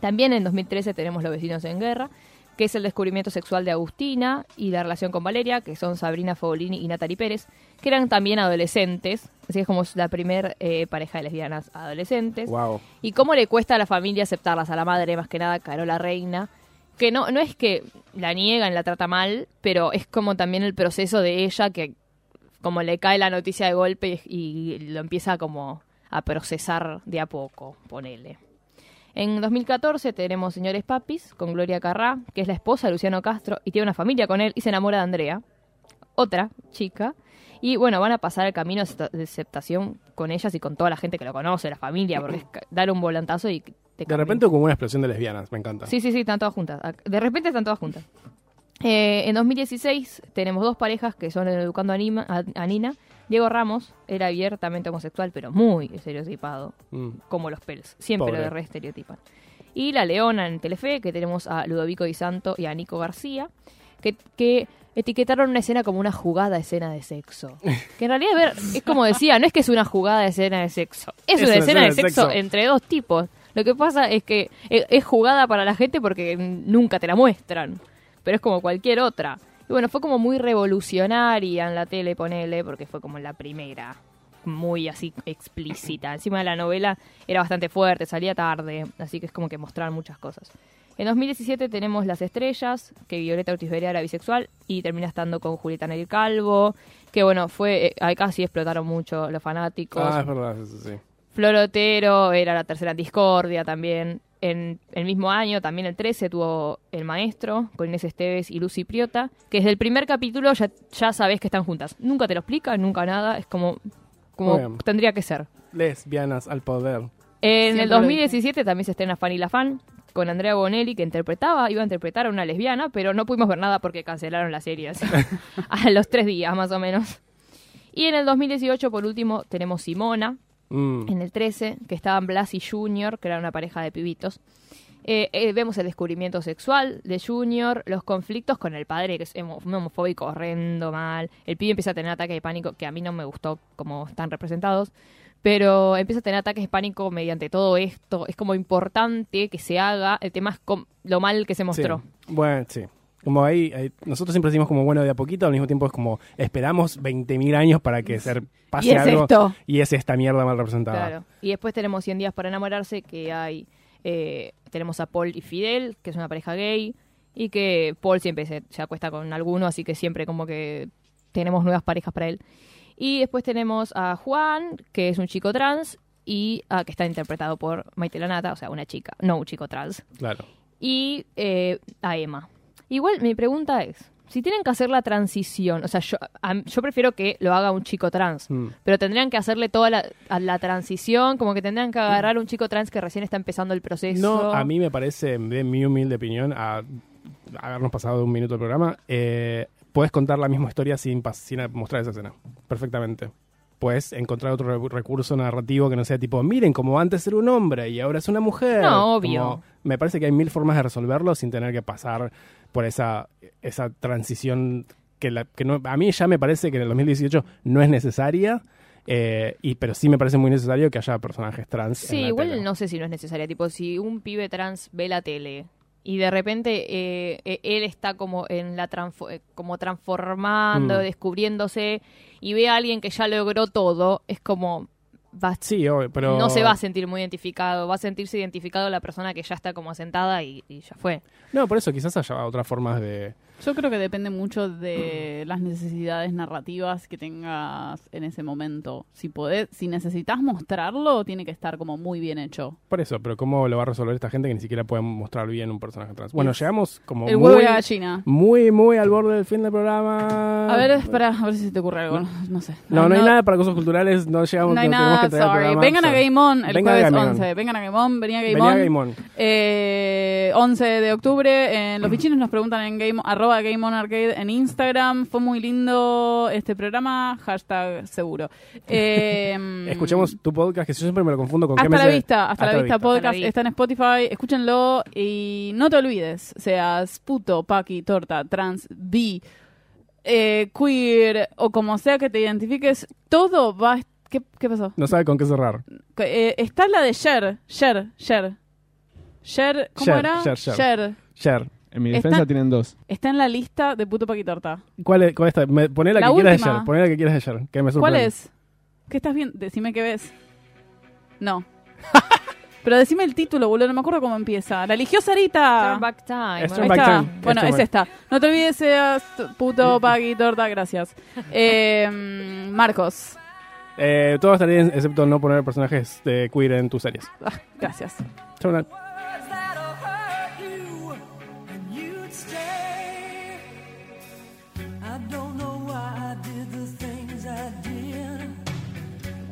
También en 2013 tenemos Los vecinos en guerra, que es el descubrimiento sexual de Agustina y la relación con Valeria, que son Sabrina Fogolini y Natalie Pérez, que eran también adolescentes, así es como la primer eh, pareja de lesbianas adolescentes. Wow. Y cómo le cuesta a la familia aceptarlas, a la madre más que nada, Carola Reina, que no, no es que la niegan, la trata mal, pero es como también el proceso de ella que como le cae la noticia de golpe y, y lo empieza como a procesar de a poco, ponele. En 2014 tenemos Señores Papis con Gloria Carrá, que es la esposa de Luciano Castro y tiene una familia con él y se enamora de Andrea, otra chica. Y bueno, van a pasar el camino de acepta- de aceptación con ellas y con toda la gente que lo conoce, la familia, porque es dar un volantazo y te De repente como una explosión de lesbianas, me encanta. Sí, sí, sí, están todas juntas. De repente están todas juntas. Eh, en 2016 tenemos dos parejas que son Educando a, Nima- a- a Nina. Diego Ramos era abiertamente homosexual, pero muy estereotipado, Mm. como los Pels. Siempre Pobre. lo re estereotipan. Y La Leona en Telefe, que tenemos a Ludovico Di Santo y a Nico García, que, que etiquetaron una escena como una jugada escena de sexo. Que en realidad, a ver, es como decía, no es que es una jugada de escena de sexo, es, una escena de sexo, entre dos tipos. Lo que pasa es que es jugada para la gente porque nunca te la muestran, pero es como cualquier otra. Y bueno, fue como muy revolucionaria en la tele, ponele, porque fue como la primera, muy así explícita. Encima de la novela era bastante fuerte, salía tarde, así que es como que mostraban muchas cosas. En 2017 tenemos Las Estrellas, que Violeta Ortiz Berea era bisexual y termina estando con Julieta Neri Calvo, que bueno, fue eh, ahí casi explotaron mucho los fanáticos. Ah, es verdad, sí, sí. Florotero era la tercera discordia también. En el mismo año, también el 13, tuvo El Maestro con Inés Esteves y Lucy Priota, que desde el primer capítulo ya, ya sabes que están juntas. Nunca te lo explica, nunca nada, es como, como bien. tendría que ser. Lesbianas al poder. En Siempre el lo 2017 también se estrena Fanny la Fan con Andrea Bonelli, que interpretaba, iba a interpretar a una lesbiana, pero no pudimos ver nada porque cancelaron la serie así, a los tres días más o menos. Y en el 2018, por último, tenemos Simona, Mm. en el 13, que estaban Blas y Junior, que era una pareja de pibitos. Eh, eh, vemos el descubrimiento sexual de Junior, los conflictos con el padre, que es homofóbico horrendo, mal. El pibe empieza a tener ataques de pánico, que a mí no me gustó como están representados, pero empieza a tener ataques de pánico mediante todo esto. Es como importante que se haga. El tema es lo mal que se mostró. Sí. Bueno, sí. Como ahí, ahí- nosotros siempre decimos como bueno de a poquito, al mismo tiempo es como esperamos 20.000 años para que se pase Y es algo esto. y es esta mierda mal representada. Claro. Y después tenemos 100 días para enamorarse, que hay. eh, tenemos a Paul y Fidel, que es una pareja gay, y que Paul siempre se, se acuesta con alguno, así que siempre como que tenemos nuevas parejas para él. Y después tenemos a Juan, que es un chico trans, y ah, que está interpretado por Maite Lanata, o sea, una chica, no un chico trans. Claro. Y eh, a Emma. Igual mi pregunta es, si tienen que hacer la transición, o sea, yo, a- yo prefiero que lo haga un chico trans, Mm. pero tendrían que hacerle toda la, a la transición, como que tendrían que agarrar a un chico trans que recién está empezando el proceso. No, a mí me parece, de mi humilde opinión, a, a habernos pasado de un minuto del programa, eh, puedes contar la misma historia sin, sin mostrar esa escena. Perfectamente. Puedes encontrar otro re- recurso narrativo que no sea tipo, miren, como antes era un hombre y ahora es una mujer. No, obvio. Como- me parece que hay mil formas de resolverlo sin tener que pasar por esa, esa transición que, la, que no, a mí ya me parece que en el 2018 no es necesaria. eh, y, pero sí me parece muy necesario que haya personajes trans. Sí, en la igual tele. no sé si no es necesaria. Tipo, si un pibe trans ve la tele y de repente eh, eh, él está como en la transfo- eh, como transformando, Mm. descubriéndose y ve a alguien que ya logró todo, es como va- Sí, obvio, pero... no se va a sentir muy identificado, va a sentirse identificado la persona que ya está como asentada y, y ya fue. No, por eso quizás haya otras formas de... Yo creo que depende mucho de las necesidades narrativas que tengas en ese momento. Si podés, si necesitas mostrarlo, tiene que estar como muy bien hecho. Por eso, pero ¿cómo lo va a resolver esta gente que ni siquiera puede mostrar bien un personaje trans? Bueno, Es llegamos como El muy, huevo gallina. muy, muy al borde del fin del programa. A ver, espera, a ver si se te ocurre algo. No, no sé. No, no, hay nada para cosas culturales, no llegamos, No hay tenemos nada, que traer el sorry. programa, Vengan a. Game On el Vengan a jueves Game On. 11. Vengan a Game On, venía a Game Venía On. a Game On. Eh, 11 de octubre. En los bichines nos preguntan en game, arroba Game On Arcade en Instagram. Fue muy lindo este programa. Hashtag seguro. Eh, Escuchemos tu podcast, que yo siempre me lo confundo con Hasta qué la vista, hasta, la vista podcast Hasta la vista. está en Spotify, escúchenlo y no te olvides, seas puto, paqui, torta, trans, bi, eh, queer o como sea que te identifiques, todo va... a est- ¿Qué, qué pasó? No sabe con qué cerrar. Eh, está la de Cher, Cher, Cher. Cher, ¿cómo Cher, era? Cher, Cher. Cher. En mi Está- defensa tienen dos. Está en la lista de puto, paqui, torta. ¿Cuál es, cuál está? Me, poné la, La que quieras de. Cher. Poné la que quieras de Cher, que me ¿Cuál es? ¿Qué estás viendo? Decime qué ves. No. Pero decime el título, boludo, no me acuerdo cómo empieza. La eligió Sarita. Turn back time. Turn Back. Time. Bueno, Es esta. No te olvides, seas puto, paqui, torta, gracias. Eh, Marcos. Eh, todo está bien, excepto no poner personajes de queer en tus series. Ah, gracias. Chau, Nat. I don't know why I did the things I did.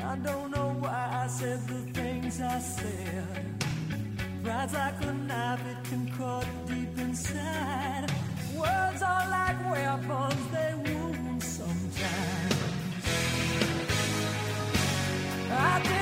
I don't know why I said the things I said. Pride's like a knife, it can cut deep inside. Words are like weapons, they I didn't